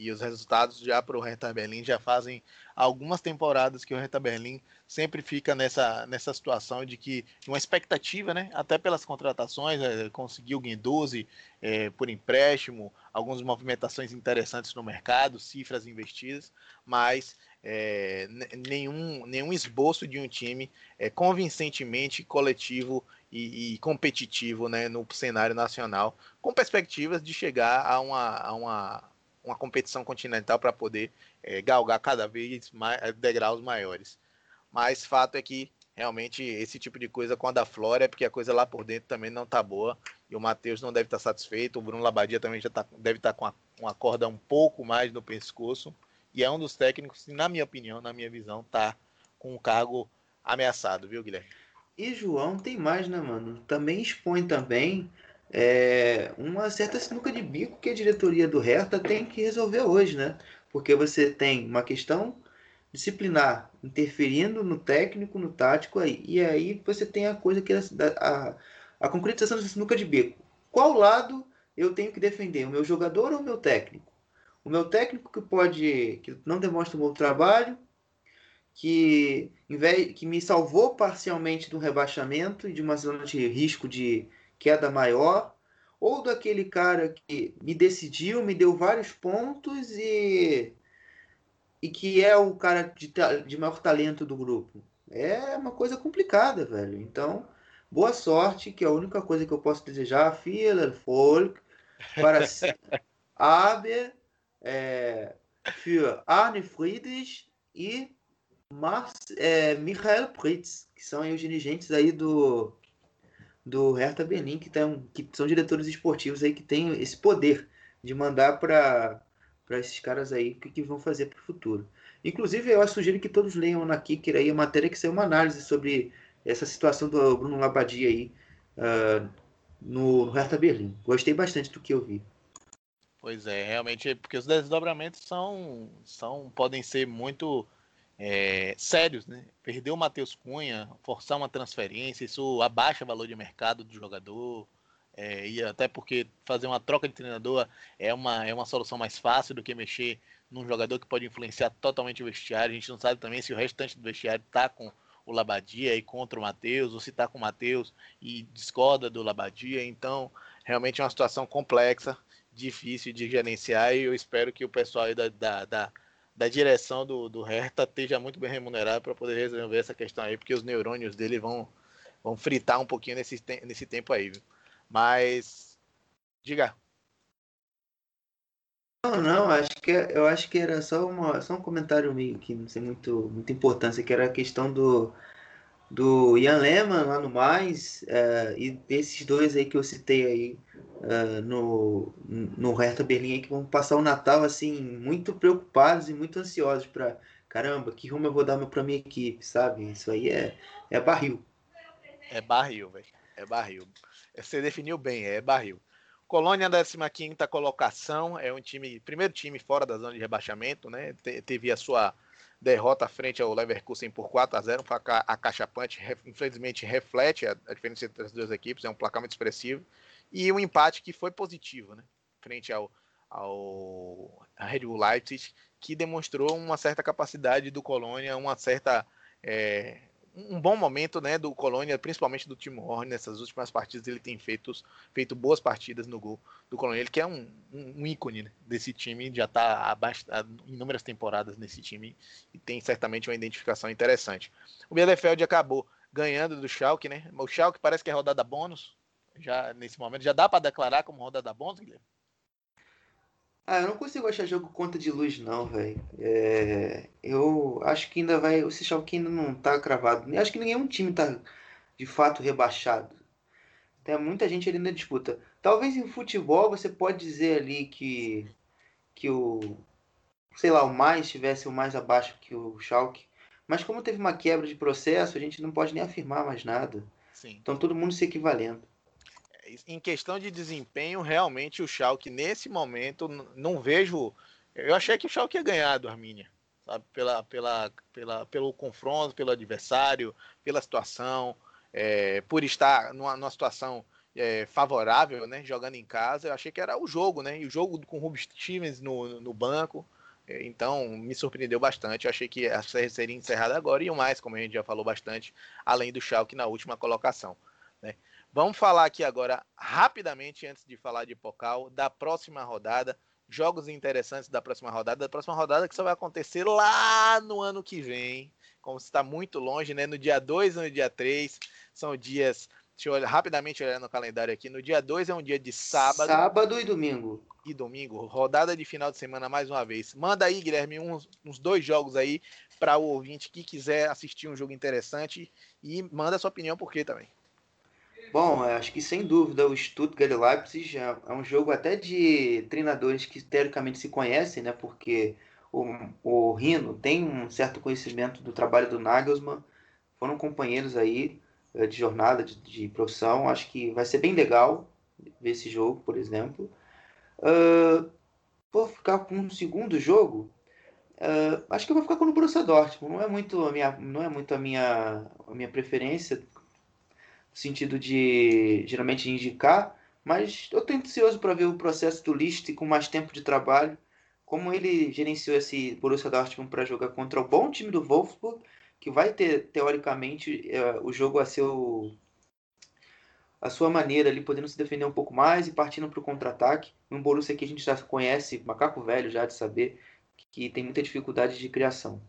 Speaker 1: E os resultados já para o Hertha Berlim já fazem algumas temporadas que o Hertha Berlim sempre fica nessa, nessa situação de que uma expectativa, né? Até pelas contratações, é, conseguiu o Guendouzi é, por empréstimo, algumas movimentações interessantes no mercado, cifras investidas, mas é, nenhum, nenhum esboço de um time é, convincentemente coletivo e, e, competitivo né, no cenário nacional, com perspectivas de chegar a uma, a uma, uma competição continental para poder é, galgar cada vez mais, é, degraus maiores. Mas fato é que realmente esse tipo de coisa quando aflora é porque a coisa lá por dentro também não está boa e o Matheus não deve estar tá satisfeito, o Bruno Labadia também já tá, deve estar tá com a, uma corda um pouco mais no pescoço e é um dos técnicos que, na minha opinião, na minha visão, está com o cargo ameaçado, viu, Guilherme?
Speaker 2: E João tem mais, né, mano? Também expõe também é, uma certa sinuca de bico que a diretoria do Hertha tem que resolver hoje, né? Porque você tem uma questão disciplinar interferindo no técnico, no tático aí. E aí você tem a coisa que é a, a, a concretização dessa sinuca de bico. Qual lado eu tenho que defender? O meu jogador ou o meu técnico? O meu técnico que pode, que não demonstra um bom trabalho, que, que me salvou parcialmente do rebaixamento e de uma zona de risco de queda maior, ou daquele cara que me decidiu, me deu vários pontos e, e que é o cara de, de maior talento do grupo. É uma coisa complicada, velho. Então, boa sorte, que é a única coisa que eu posso desejar, viel Folk, para Aber, é, für Arne Friedrich e Mar é, Michael Pritz, que são os dirigentes aí do, do Hertha Berlim, que, tem, que são diretores esportivos aí que têm esse poder de mandar para esses caras aí o que, que vão fazer para o futuro. Inclusive, eu sugiro que todos leiam na Kicker aí a matéria que saiu uma análise sobre essa situação do Bruno Labadia aí uh, no, no Hertha Berlim. Gostei bastante do que eu vi.
Speaker 1: Pois é, realmente, porque os desdobramentos são, são podem ser muito é, sérios, né? Perder o Matheus Cunha, forçar uma transferência, isso abaixa o valor de mercado do jogador. É, e até porque fazer uma troca de treinador é uma, é uma solução mais fácil do que mexer num jogador que pode influenciar totalmente o vestiário. A gente não sabe também se o restante do vestiário está com o Labadia e contra o Matheus, ou se está com o Matheus e discorda do Labadia. Então, realmente é uma situação complexa, difícil de gerenciar e eu espero que o pessoal da, da, da da direção do, do Hertha esteja muito bem remunerado para poder resolver essa questão aí, porque os neurônios dele vão, vão fritar um pouquinho nesse, nesse tempo aí, viu? Mas, diga.
Speaker 2: Não, não, acho que eu acho que era só, uma, só um comentário meio que não sei muito muita importância, que era a questão do do Ian Lehmann lá no mais uh, e desses dois aí que eu citei aí uh, no, no Hertha Berlim que vão passar o Natal assim muito preocupados e muito ansiosos para caramba que rumo eu vou dar para minha equipe sabe? Isso aí é é barril.
Speaker 1: É barril velho. É barril. Você definiu bem é barril. Colônia 15 colocação é um time primeiro time fora da zona de rebaixamento né? Te, teve a sua derrota frente ao Leverkusen por 4 a 0 um placar acachapante, infelizmente reflete a, a diferença entre as duas equipes, é um placar muito expressivo, e um empate que foi positivo, né? frente ao, ao Red Bull Leipzig, que demonstrou uma certa capacidade do Colônia, uma certa é, um bom momento né, do Colônia, principalmente do Timo Horn, nessas últimas partidas ele tem feito, feito boas partidas no gol do Colônia, ele que é um, um, um ícone né, desse time, já está há inúmeras temporadas nesse time e tem certamente uma identificação interessante. O Bielefeld acabou ganhando do Schalke, né? O Schalke parece que é rodada bônus, já nesse momento, já dá para declarar como rodada bônus, Guilherme?
Speaker 2: Ah, eu não consigo achar jogo conta de luz, não, velho. É, eu acho que ainda vai. O Schalke ainda não tá cravado. Eu acho que nenhum time tá de fato rebaixado. Tem muita gente ali na disputa. Talvez em futebol você pode dizer ali que, que o. Sei lá, o mais estivesse o mais abaixo que o Schalke. Mas como teve uma quebra de processo, a gente não pode nem afirmar mais nada. Sim. Então todo mundo se equivalendo
Speaker 1: em questão de desempenho, realmente o Schalke nesse momento não vejo. Eu achei que o Schalke ia ganhar do Arminia, sabe? Pela, pela, pela, pelo confronto, pelo adversário, pela situação, é, por estar numa, numa situação é, favorável, né? Jogando em casa, eu achei que era o jogo, né? E o jogo com o Rubens Stevens no, no banco. É, então, me surpreendeu bastante. Eu achei que a série seria encerrada agora e o mais, como a gente já falou bastante, além do Schalke na última colocação. Né? Vamos falar aqui agora, rapidamente, antes de falar de Pocal, da próxima rodada. Jogos interessantes da próxima rodada. Da próxima rodada que só vai acontecer lá no ano que vem. Como está muito longe, né? No dia 2 e no dia 3. São dias. Deixa eu olhar, rapidamente olhar no calendário aqui. No dia 2 é um dia de sábado.
Speaker 2: Sábado e domingo.
Speaker 1: E domingo. Rodada de final de semana mais uma vez. Manda aí, Guilherme, uns, uns dois jogos aí para o ouvinte que quiser assistir um jogo interessante. E manda sua opinião por quê também.
Speaker 2: Bom, acho que sem dúvida o Stuttgart Leipzig é, é um jogo até de treinadores que teoricamente se conhecem, né? Porque o, o Rino tem um certo conhecimento do trabalho do Nagelsmann, foram companheiros aí eh, de jornada, de, de profissão. Acho que vai ser bem legal ver esse jogo, por exemplo. Uh, vou ficar com um segundo jogo. Uh, acho que eu vou ficar com o Borussia Dortmund. Não é muito a minha, não é muito a minha, a minha preferência sentido de geralmente indicar, mas eu estou ansioso para ver o processo do List com mais tempo de trabalho, como ele gerenciou esse Borussia Dortmund para jogar contra o bom time do Wolfsburg, que vai ter teoricamente é, o jogo a seu a sua maneira ali, podendo se defender um pouco mais e partindo para o contra-ataque. Um Borussia que a gente já conhece, macaco velho já de saber, que tem muita dificuldade de criação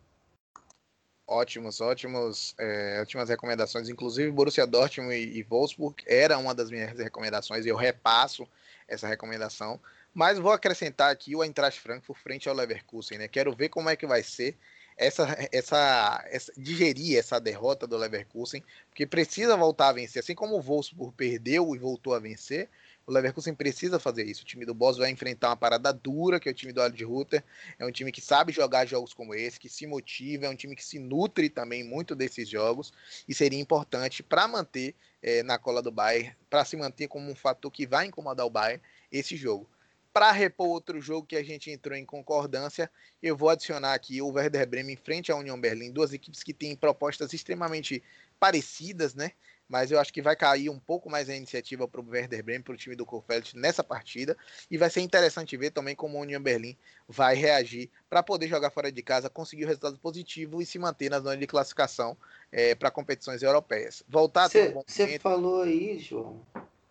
Speaker 1: ótimos, ótimos, é, ótimas recomendações. Inclusive, Borussia Dortmund e, e Wolfsburg era uma das minhas recomendações e eu repasso essa recomendação. Mas vou acrescentar aqui o Eintracht Frankfurt frente ao Leverkusen, né? Quero ver como é que vai ser essa, essa, essa digerir essa derrota do Leverkusen, porque precisa voltar a vencer, assim como o Wolfsburg perdeu e voltou a vencer, o Leverkusen precisa fazer isso. O time do Boss vai enfrentar uma parada dura, que é o time do Ald Rutter. É um time que sabe jogar jogos como esse, que se motiva, é um time que se nutre também muito desses jogos. E seria importante para manter é, na cola do Bayern, para se manter como um fator que vai incomodar o Bayern esse jogo. Para repor outro jogo que a gente entrou em concordância, eu vou adicionar aqui o Werder Bremen frente à União Berlim, duas equipes que têm propostas extremamente parecidas, né? Mas eu acho que vai cair um pouco mais a iniciativa para o Werder Bremen, para o time do Kofeld nessa partida, e vai ser interessante ver também como o Union Berlim vai reagir para poder jogar fora de casa, conseguir o um resultado positivo e se manter na zona de classificação é, para competições europeias. Voltar
Speaker 2: Você falou aí, João,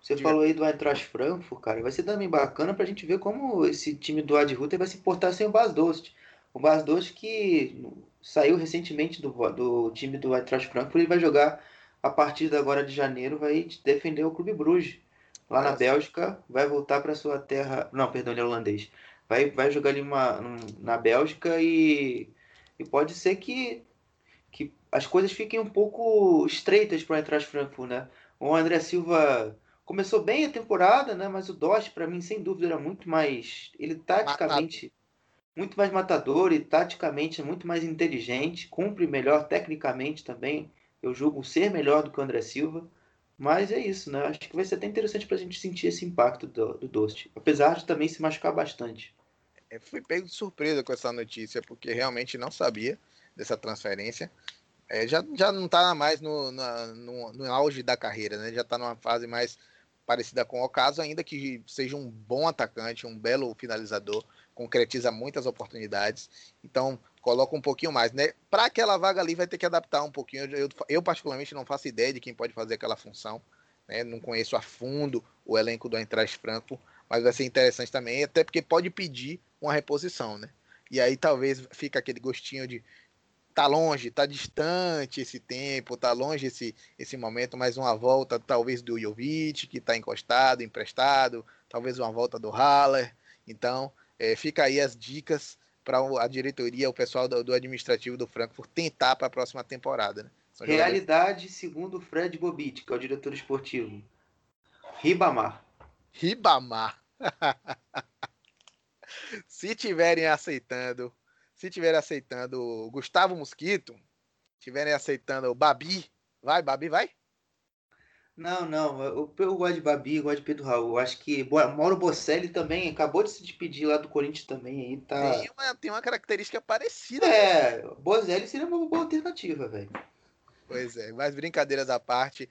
Speaker 2: você Diga. falou aí do Eintracht Frankfurt, cara, vai ser também bacana para a gente ver como esse time do Ad Rutter vai se portar sem o Bas Dost. O Bas Dost que saiu recentemente do, do time do Eintracht Frankfurt, ele vai jogar a partir de agora de janeiro, vai defender o Clube Bruges. Lá Nossa. na Bélgica, vai voltar para sua terra. Não, perdão, ele é holandês. Vai, vai jogar ali uma, na Bélgica e, e pode ser que, que as coisas fiquem um pouco estreitas para entrar Frankfurt, né? O André Silva começou bem a temporada, né? Mas o Dost, para mim, sem dúvida, era muito mais. Ele taticamente. Muito mais matador e taticamente é muito mais inteligente, cumpre melhor tecnicamente também eu julgo ser melhor do que o André Silva. Mas é isso, né? Acho que vai ser até interessante para a gente sentir esse impacto do, do Dost. Apesar de também se machucar bastante.
Speaker 1: É, fui pego de surpresa com essa notícia, porque realmente não sabia. dessa transferência. É, já, já não está mais no, no, no, auge da carreira, né? Já está numa fase mais parecida com o caso, ainda que seja um bom atacante, um belo finalizador, concretiza muitas oportunidades. Então, coloca um pouquinho mais, né? Para aquela vaga ali vai ter que adaptar um pouquinho. Eu, eu, particularmente não faço ideia de quem pode fazer aquela função, né? Não conheço a fundo o elenco do Eintracht Franco, mas vai ser interessante também, até porque pode pedir uma reposição, né? E aí talvez fica aquele gostinho de tá longe, tá distante esse tempo, tá longe esse, esse momento, mas uma volta talvez do Jovic, que tá encostado, emprestado, talvez uma volta do Haller. Então, é, fica aí as dicas para a diretoria, o pessoal do, do administrativo do Frankfurt tentar para a próxima temporada. Né?
Speaker 2: Realidade, jogadores... segundo Fred Bobit, que é o diretor esportivo. Ribamar.
Speaker 1: Ribamar. Se tiverem aceitando se tiverem aceitando o Gustavo Mosquito, tiverem aceitando o Babi, vai, Babi, vai?
Speaker 2: Não, não, eu, eu gosto de Babi, eu gosto de Pedro Raul. Acho que Mauro Bocelli também acabou de se despedir lá do Corinthians também. Aí tá...
Speaker 1: tem, uma, tem uma característica parecida.
Speaker 2: É, né? Bocelli seria uma boa alternativa, velho.
Speaker 1: Pois é, mas brincadeiras à parte,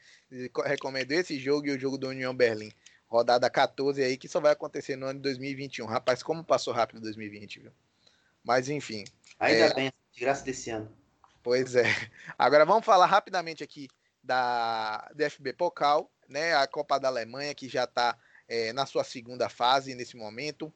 Speaker 1: recomendo esse jogo e o jogo do União Berlim. Rodada 14 aí, que só vai acontecer no ano de 2021. Rapaz, como passou rápido 2020, viu? Mas enfim.
Speaker 2: Ainda é... bem, de graça desse ano.
Speaker 1: Pois é. Agora vamos falar rapidamente aqui da DFB Pokal, né? A Copa da Alemanha que já está é, na sua segunda fase nesse momento.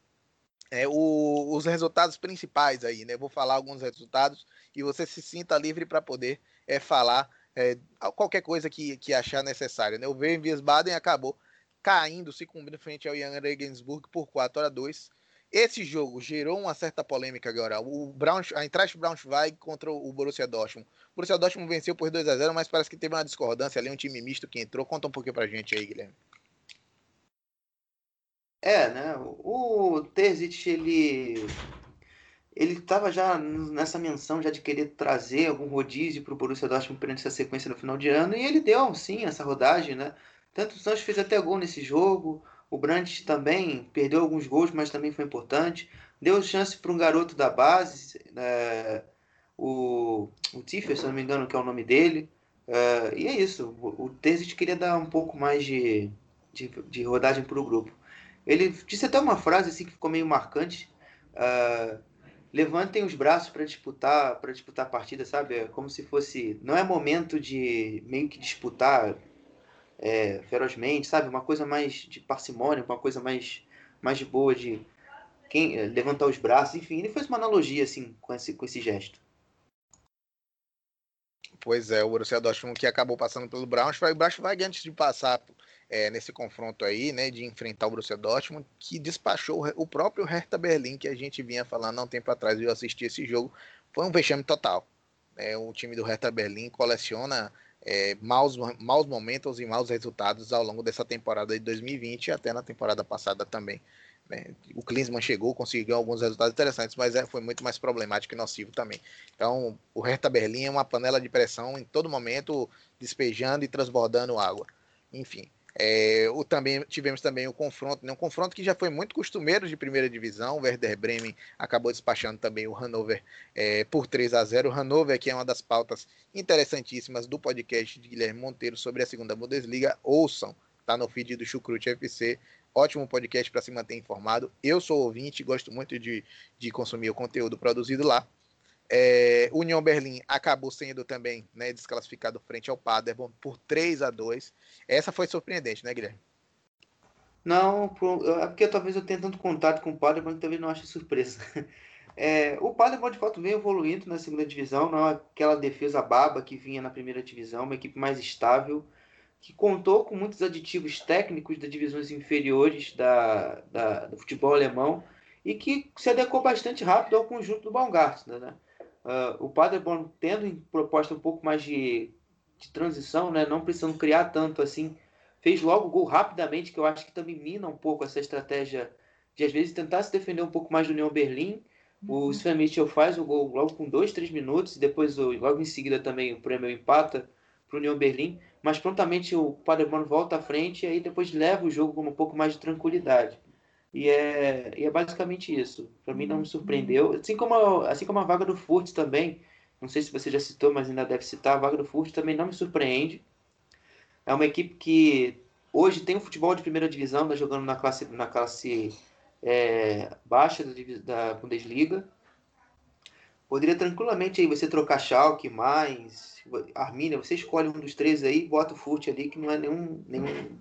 Speaker 1: É, o, os resultados principais aí, né? Vou falar alguns resultados e você se sinta livre para poder é, falar é, qualquer coisa que, que achar necessário. Né? O Wiesbaden acabou caindo, se cumprindo frente ao Jan Regensburg por 4 a 2 esse jogo gerou uma certa polêmica agora. O Brown, a Eintracht Braunschweig contra o Borussia Dortmund. O Borussia Dortmund venceu por 2 a 0 mas parece que teve uma discordância ali, um time misto que entrou. Conta um pouquinho pra gente aí, Guilherme.
Speaker 2: É, né? O Terzic, ele ele estava já nessa menção já de querer trazer algum rodízio para o Borussia Dortmund perante essa sequência no final de ano e ele deu sim essa rodagem, né? Tanto o Santos fez até gol nesse jogo, o Brandt também perdeu alguns gols, mas também foi importante. Deu chance para um garoto da base, é, o, o Tiffer, se não me engano, que é o nome dele. É, e é isso. O, o queria dar um pouco mais de, de, de rodagem para o grupo. Ele disse até uma frase assim que ficou meio marcante. É, levantem os braços para disputar para disputar a partida, sabe? É como se fosse não é momento de meio que disputar é, ferozmente, sabe? Uma coisa mais de parcimônia, uma coisa mais, mais de boa, de quem é, levantar os braços, enfim, ele fez uma analogia assim com esse, com esse gesto.
Speaker 1: Pois é, o Borussia Dortmund que acabou passando pelo Braunschweig, o Braunschweig antes de passar é, nesse confronto aí, né, de enfrentar o Borussia Dortmund, que despachou o próprio Hertha Berlim, que a gente vinha falando há um tempo atrás, eu assisti esse jogo, foi um vexame total. É, o time do Hertha Berlim coleciona é, maus, maus momentos e maus resultados ao longo dessa temporada de 2020 e até na temporada passada também. Né? O Klinsmann chegou, conseguiu alguns resultados interessantes, mas é, foi muito mais problemático e nocivo também. Então, o Hertha Berlim é uma panela de pressão em todo momento, despejando e transbordando água. Enfim, é, o, também, tivemos também o confronto, né, um confronto que já foi muito costumeiro de primeira divisão. O Werder Bremen acabou despachando também o Hannover é, por 3 a 0 O Hannover, que é uma das pautas interessantíssimas do podcast de Guilherme Monteiro sobre a segunda Bundesliga. Ouçam, tá no feed do Chucrute FC. Ótimo podcast para se manter informado. Eu sou ouvinte, gosto muito de, de consumir o conteúdo produzido lá. É, União Berlim acabou sendo também né, desclassificado frente ao Paderborn por 3 a 2 Essa foi surpreendente, né, Guilherme?
Speaker 2: Não, é porque talvez eu tenha tanto contato com o Paderborn que talvez não ache surpresa. É, o Paderborn de fato vem evoluindo na segunda divisão, não é aquela defesa baba que vinha na primeira divisão, uma equipe mais estável, que contou com muitos aditivos técnicos das divisões inferiores da, da do futebol alemão e que se adequou bastante rápido ao conjunto do Baumgartner, né? Uh, o Paderborn tendo proposta um pouco mais de, de transição, né, não precisando criar tanto assim, fez logo o gol rapidamente, que eu acho que também mina um pouco essa estratégia de às vezes tentar se defender um pouco mais do União Berlim. Uhum. O Sven Mitchell faz o gol logo com dois, três minutos, e depois logo em seguida também o prêmio empata para o União Berlim, mas prontamente o Paderborn volta à frente e aí depois leva o jogo com um pouco mais de tranquilidade. E é, e é basicamente isso. Para mim não me surpreendeu. Assim como, a, assim como a vaga do Furtz também, não sei se você já citou, mas ainda deve citar, a vaga do Furt também não me surpreende. É uma equipe que hoje tem um futebol de primeira divisão, está jogando na classe, na classe é, baixa da, Bundesliga. Poderia tranquilamente aí você trocar Schalke, mais Arminia, você escolhe um dos três aí, bota o Furt ali, que não é nenhum, nenhum,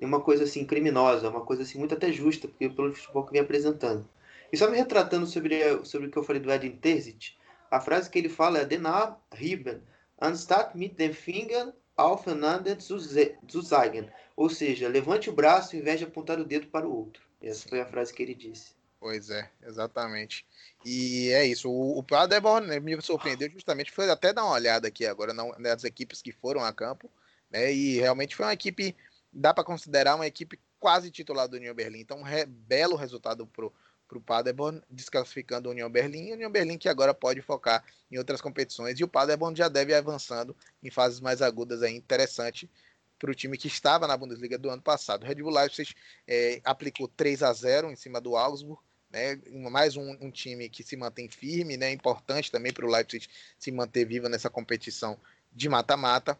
Speaker 2: nenhuma coisa assim criminosa, é uma coisa assim muito até justa, porque pelo futebol que vem apresentando. E só me retratando sobre, sobre o que eu falei do Edin Terzic, a frase que ele fala é Denar Riben, anstatt mit dem Finger aufeinander zu zeigen. Ou seja, levante o braço em vez de apontar o dedo para o outro. Essa foi a frase que ele disse.
Speaker 1: Pois é, exatamente. E é isso. O, o Paderborn né, me surpreendeu justamente, foi até dar uma olhada aqui agora nas equipes que foram a campo, né? E realmente foi uma equipe, dá para considerar uma equipe quase titular do União Berlim. Então, um re, belo resultado pro para o Paderborn, desclassificando a União Berlim, e a União Berlim que agora pode focar em outras competições, e o Paderborn já deve ir avançando em fases mais agudas aí, interessante para o time que estava na Bundesliga do ano passado. O Red Bull Leipzig é, aplicou 3 a 0 em cima do Augsburg, né, mais um, um, time que se mantém firme, né, importante também para o Leipzig se manter vivo nessa competição de mata-mata.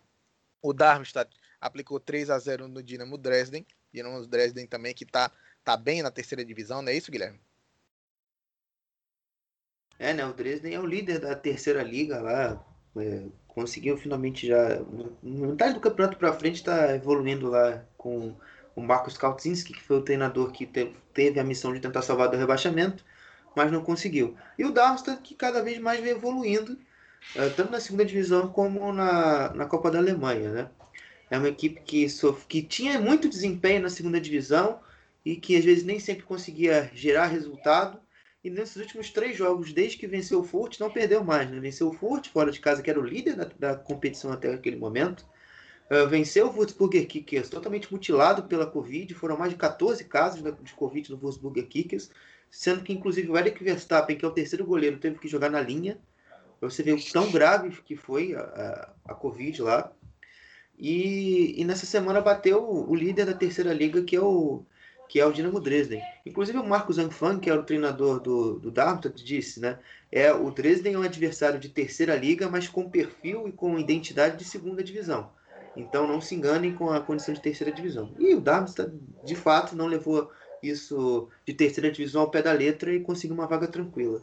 Speaker 1: O Darmstadt aplicou 3 a 0 no Dinamo Dresden, Dinamo Dresden também que está tá bem na terceira divisão, não é isso, Guilherme?
Speaker 2: É, né? O Dresden é o líder da terceira liga lá. É, conseguiu finalmente já. Metade do campeonato para frente está evoluindo lá com o Marcos Kautzinski, que foi o treinador que teve a missão de tentar salvar do rebaixamento, mas não conseguiu. E o Darmstadt, que cada vez mais vem evoluindo, é, tanto na segunda divisão como na, na Copa da Alemanha, né? É uma equipe que, que tinha muito desempenho na segunda divisão e que às vezes nem sempre conseguia gerar resultado, e nesses últimos três jogos, desde que venceu o Furt, não perdeu mais. Né? Venceu o Furt fora de casa, que era o líder da, da competição até aquele momento. Uh, venceu o Würzburger Kickers totalmente mutilado pela Covid. Foram mais de 14 casos de Covid no Würzburger Kickers. Sendo que, inclusive, o Eric Verstappen, que é o terceiro goleiro, teve que jogar na linha. Você ver o tão grave que foi a, a, a Covid lá. E, e, nessa semana bateu o, líder da terceira liga, que é o que é o Dinamo Dresden. Inclusive o Marcos Anfang, que é o treinador do, do Darmstadt, disse, né? É, o Dresden é um adversário de terceira liga, mas com perfil e com identidade de segunda divisão. Então não se enganem com a condição de terceira divisão. E o Darmstadt, de fato, não levou isso de terceira divisão ao pé da letra e conseguiu uma vaga tranquila.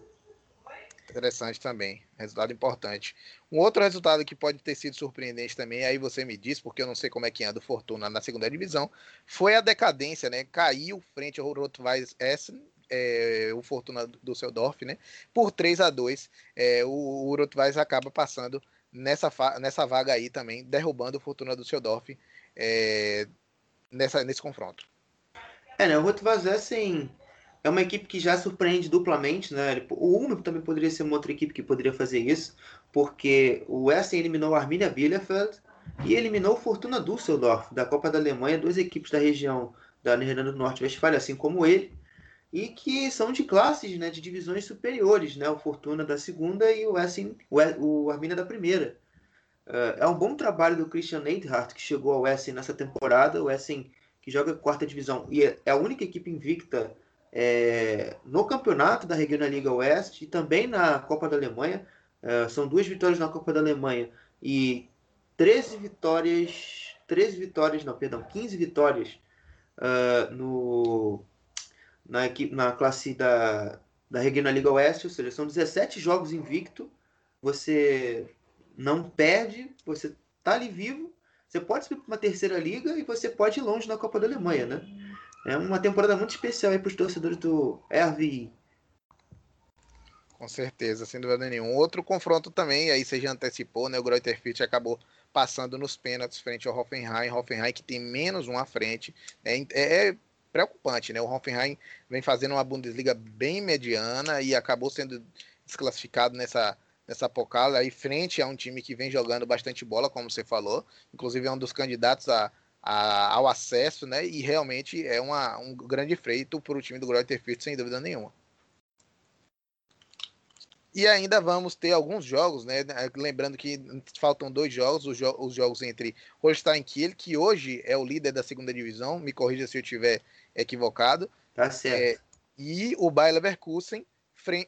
Speaker 1: Interessante também, resultado importante. Um outro resultado que pode ter sido surpreendente também, aí você me diz, porque eu não sei como é que anda o Fortuna na segunda divisão, foi a decadência, né? Caiu frente ao Rot-Weiss Essen, é, o Fortuna do Seudorf, né? Por 3 a 2 é, o, o Rot-Weiss acaba passando nessa, nessa vaga aí também, derrubando o Fortuna do Seudorf é, nessa, nesse confronto.
Speaker 2: É, né? O Rot-Weiss Essen é uma equipe que já surpreende duplamente, né? O Ulm também poderia ser uma outra equipe que poderia fazer isso, porque o Essen eliminou o Arminia Bielefeld e eliminou o Fortuna Düsseldorf da Copa da Alemanha, duas equipes da região da Irlanda do Norte Westfália, assim como ele, e que são de classes, né, de divisões superiores, né? O Fortuna da segunda e o Essen, o, o Arminia da primeira. Uh, é um bom trabalho do Christian Neidhart, que chegou ao Essen nessa temporada, o Essen que joga quarta divisão e é a única equipe invicta é, no campeonato da Regional Liga Oeste e também na Copa da Alemanha. É, são duas vitórias na Copa da Alemanha e 13 vitórias. 13 vitórias, não, perdão, 15 vitórias uh, no, na, equipe, na classe da, da Regional Liga Oeste, ou seja, são 17 jogos invicto. Você não perde, você tá ali vivo. Você pode subir para uma terceira liga e você pode ir longe na Copa da Alemanha, né? É uma temporada muito especial aí para os torcedores do RVI.
Speaker 1: Com certeza, sem dúvida nenhuma. Outro confronto também, aí você já antecipou, né? O Greuther Fürth acabou passando nos pênaltis frente ao Hoffenheim. Hoffenheim que tem menos um à frente. É, é preocupante, né? O Hoffenheim vem fazendo uma Bundesliga bem mediana e acabou sendo desclassificado nessa, nessa pocada aí frente a um time que vem jogando bastante bola, como você falou. Inclusive é um dos candidatos a a, ao acesso, né? E realmente é uma, um grande feito para o time do Greuther Fürth, sem dúvida nenhuma. E ainda vamos ter alguns jogos, né? Lembrando que faltam dois jogos, os, jo os jogos entre Holstein Kiel, que hoje é o líder da segunda divisão, me corrija se eu estiver equivocado.
Speaker 2: Tá certo. É,
Speaker 1: e o Bayer Leverkusen,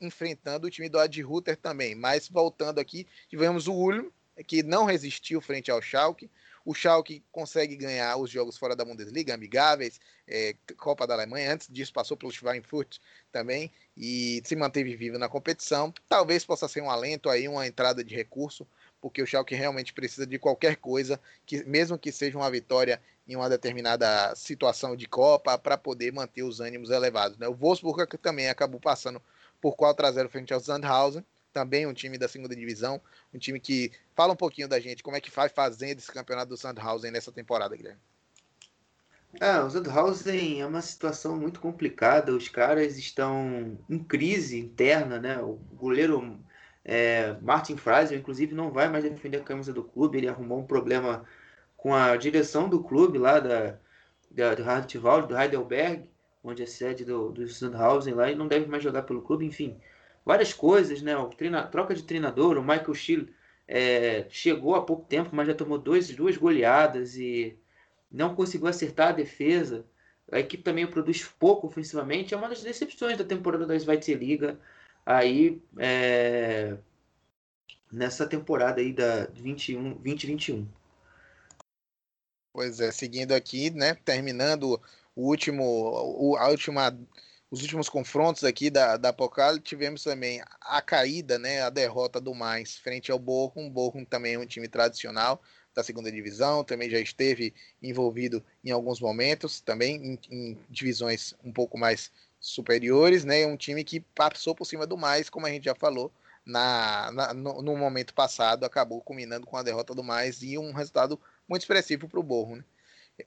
Speaker 1: enfrentando o time do Ad Ruther também. Mas voltando aqui, tivemos o Ulm, que não resistiu frente ao Schalke. O Schalke consegue ganhar os jogos fora da Bundesliga, amigáveis, é, Copa da Alemanha. Antes disso, passou pelo Schweinfurt também e se manteve vivo na competição. Talvez possa ser um alento aí, uma entrada de recurso, porque o Schalke realmente precisa de qualquer coisa, que mesmo que seja uma vitória em uma determinada situação de Copa, para poder manter os ânimos elevados. Né? O Wolfsburg também acabou passando por 4 a 0 frente ao Sandhausen também um time da segunda divisão, um time que fala um pouquinho da gente, como é que faz fazendo esse campeonato do Sandhausen nessa temporada, Guilherme.
Speaker 2: Ah, o Sandhausen é uma situação muito complicada, os caras estão em crise interna, né? O goleiro é, Martin Fraser, inclusive, não vai mais defender a camisa do clube, ele arrumou um problema com a direção do clube lá da, da do Hartwald, do Heidelberg, onde é sede do, do Sandhausen lá, e não deve mais jogar pelo clube, enfim várias coisas, né? O treina, troca de treinador, o Michael Schill é, chegou há pouco tempo, mas já tomou dois, duas goleadas e não conseguiu acertar a defesa. A equipe também produz pouco ofensivamente. É uma das decepções da temporada da Zweite Liga. Aí, é, nessa temporada aí da 21, 2021.
Speaker 1: Pois é, seguindo aqui, né? Terminando o último, a última os últimos confrontos aqui da, da Pocal, tivemos também a caída, né, a derrota do Mais frente ao Bochum. Bochum também é um time tradicional da segunda divisão, também já esteve envolvido em alguns momentos, também em, em divisões um pouco mais superiores, né, um time que passou por cima do Mais, como a gente já falou, na, na no, no, momento passado, acabou culminando com a derrota do Mais e um resultado muito expressivo para o Borro. Né?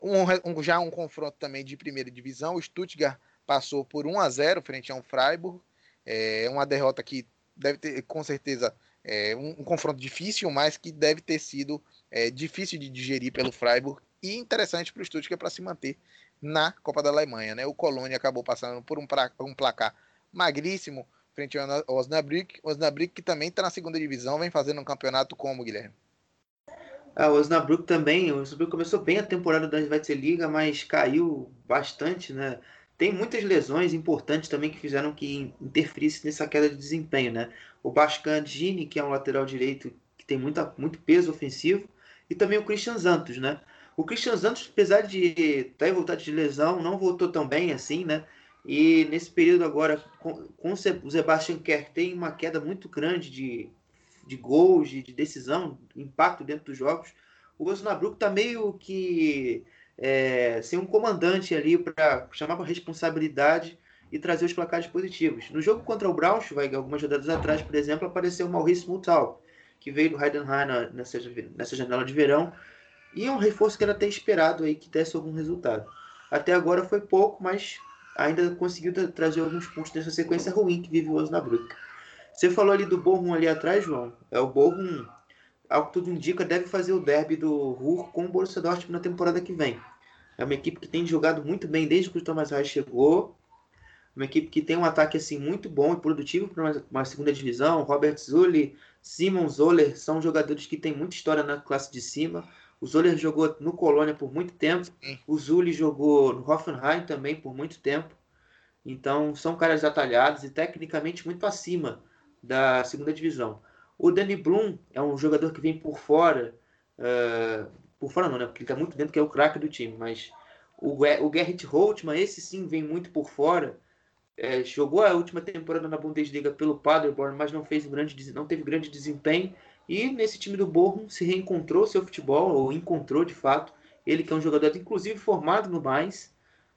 Speaker 1: Um, um, já um confronto também de primeira divisão, o Stuttgart passou por 1 a 0 frente a um Freiburg. É uma derrota que deve ter, com certeza, é um, um confronto difícil, mas que deve ter sido é, difícil de digerir pelo Freiburg e interessante para o Stuttgart para se manter na Copa da Alemanha. Né? O Colônia acabou passando por um, pra, um placar magríssimo frente ao Osnabrück. Osnabrück que também está na segunda divisão, vem fazendo um campeonato como, Guilherme?
Speaker 2: Ah, o Osnabrück também, o Osnabrück começou bem a temporada da Liga, mas caiu bastante, né? Tem muitas lesões importantes também que fizeram que interferisse nessa queda de desempenho, né? O Bascandini, que é um lateral direito que tem muita, muito peso ofensivo, e também o Christian Santos, né? O Christian Santos, apesar de estar em voltado de lesão, não voltou tão bem assim, né? E nesse período agora, com, com o Sebastian Kerr, tem uma queda muito grande de, de gols, de, de decisão, impacto dentro dos jogos. O Osnabrück está meio que é, ser um comandante ali para chamar para responsabilidade e trazer os placares positivos. No jogo contra o Braunschweig, algumas rodadas atrás, por exemplo, apareceu o Maurício Mutal, que veio do Heidenheim nessa, nessa janela de verão, e é um reforço que era até esperado aí que desse algum resultado. Até agora foi pouco, mas ainda conseguiu tra trazer alguns pontos dessa sequência ruim que vive o Osnabrück. Você falou ali do Borrom ali atrás, João. É o Borrom ao que tudo indica, deve fazer o derby do Ruhr com o Borussia Dortmund na temporada que vem. É uma equipe que tem jogado muito bem desde que o Thomas Reis chegou. Uma equipe que tem um ataque assim muito bom e produtivo para uma, uma, segunda divisão. Robert Zulli, Simon Zoller são jogadores que têm muita história na classe de cima. O Zoller jogou no Colônia por muito tempo. O Zulli jogou no Hoffenheim também por muito tempo. Então são caras atalhados e tecnicamente muito acima da segunda divisão. O Danny Bloom é um jogador que vem por fora, uh, por fora não, né? Porque ele está muito dentro, que é o craque do time, mas o, o Gerrit Holtmann, esse sim vem muito por fora. É, jogou a última temporada na Bundesliga pelo Paderborn, mas não fez grande, não teve grande desempenho. E nesse time do Bochum se reencontrou seu futebol, ou encontrou de fato. Ele que é um jogador inclusive formado no mais.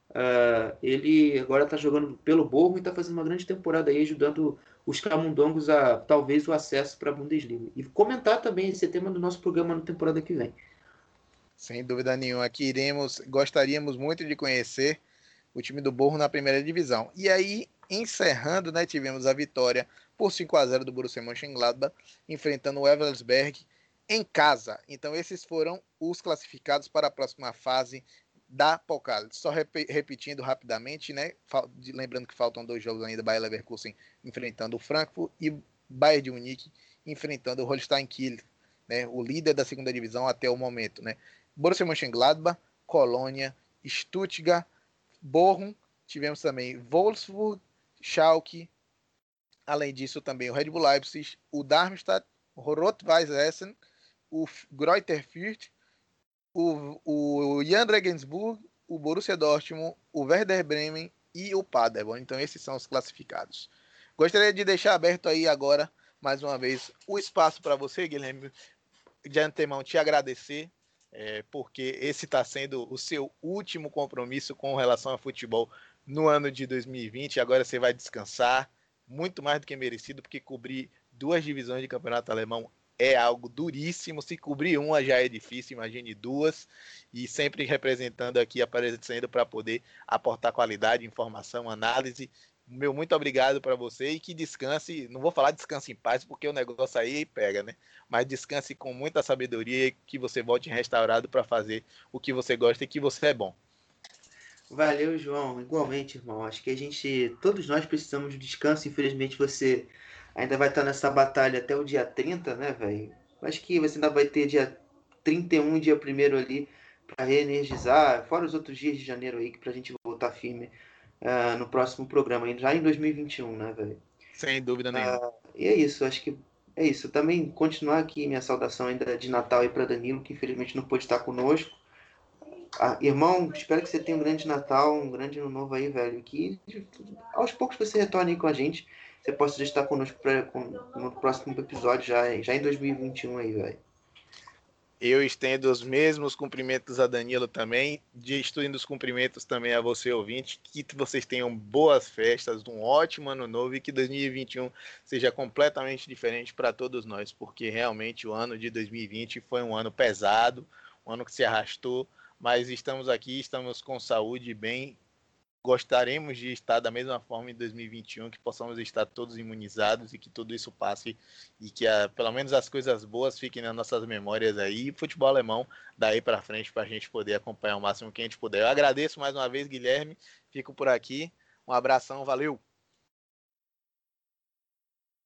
Speaker 2: Uh, ele agora está jogando pelo Bochum e está fazendo uma grande temporada aí, ajudando os camundongos a talvez o acesso para a Bundesliga. E comentar também esse tema do nosso programa na temporada que vem.
Speaker 1: Sem dúvida nenhuma, aqui iremos, gostaríamos muito de conhecer o time do Borro na primeira divisão. E aí, encerrando, né, tivemos a vitória por 5 a 0 do Borussia Mönchengladbach, enfrentando o Eversberg em casa. Então, esses foram os classificados para a próxima fase da Pokal. Só rep repetindo rapidamente, né? Lembrando que faltam dois jogos ainda, Bayer Leverkusen enfrentando o Frankfurt e Bayern de Munique enfrentando o Holstein Kiel, né? O líder da segunda divisão até o momento, né? Borussia Mönchengladbach, Colônia, Stuttgart, Bochum, tivemos também Wolfsburg, Schalke, Além disso, também o Red Bull Leipzig, o Darmstadt, o Rot-Weiss Essen, o Greuther Fürth, o, o Jan Regensburg, o Borussia Dortmund, o Werder Bremen e o Paderborn. Então esses são os classificados. Gostaria de deixar aberto aí agora, mais uma vez, o espaço para você, Guilherme, de antemão te agradecer, é, porque esse está sendo o seu último compromisso com relação a futebol no ano de 2020. Agora você vai descansar, muito mais do que merecido, porque cobrir duas divisões de campeonato alemão é algo duríssimo. Se cobrir uma já é difícil, imagine duas. E sempre representando aqui, aparecendo para poder aportar qualidade, informação, análise. Meu muito obrigado para você e que descanse. Não vou falar descanse em paz, porque o negócio aí pega, né? Mas descanse com muita sabedoria e que você volte restaurado para fazer o que você gosta e que você é bom.
Speaker 2: Valeu, João. Igualmente, irmão. Acho que a gente, todos nós precisamos de descanso. Infelizmente, você ainda vai estar nessa batalha até o dia 30, né, velho? Acho que você ainda vai ter dia 31 dia 1 ali para reenergizar, fora os outros dias de janeiro aí, que pra gente voltar firme uh, no próximo programa, já em 2021, né, velho?
Speaker 1: Sem dúvida nenhuma. Uh,
Speaker 2: e é isso, acho que é isso. Também continuar aqui minha saudação ainda de Natal aí para Danilo, que infelizmente não pôde estar conosco. Ah, irmão, espero que você tenha um grande Natal, um grande ano novo aí, velho. Que aos poucos você retorne aí com a gente você possa estar conosco pra, com, no próximo episódio, já, já em 2021 aí, velho.
Speaker 1: Eu estendo os mesmos cumprimentos a Danilo também, de estendo os cumprimentos também a você, ouvinte, que vocês tenham boas festas, um ótimo ano novo e que 2021 seja completamente diferente para todos nós, porque realmente o ano de 2020 foi um ano pesado, um ano que se arrastou, mas estamos aqui, estamos com saúde bem Gostaremos de estar da mesma forma em 2021, que possamos estar todos imunizados e que tudo isso passe e que a, pelo menos as coisas boas fiquem nas nossas memórias aí. E futebol alemão daí para frente para a gente poder acompanhar o máximo que a gente puder. Eu agradeço mais uma vez, Guilherme. Fico por aqui. Um abração, valeu!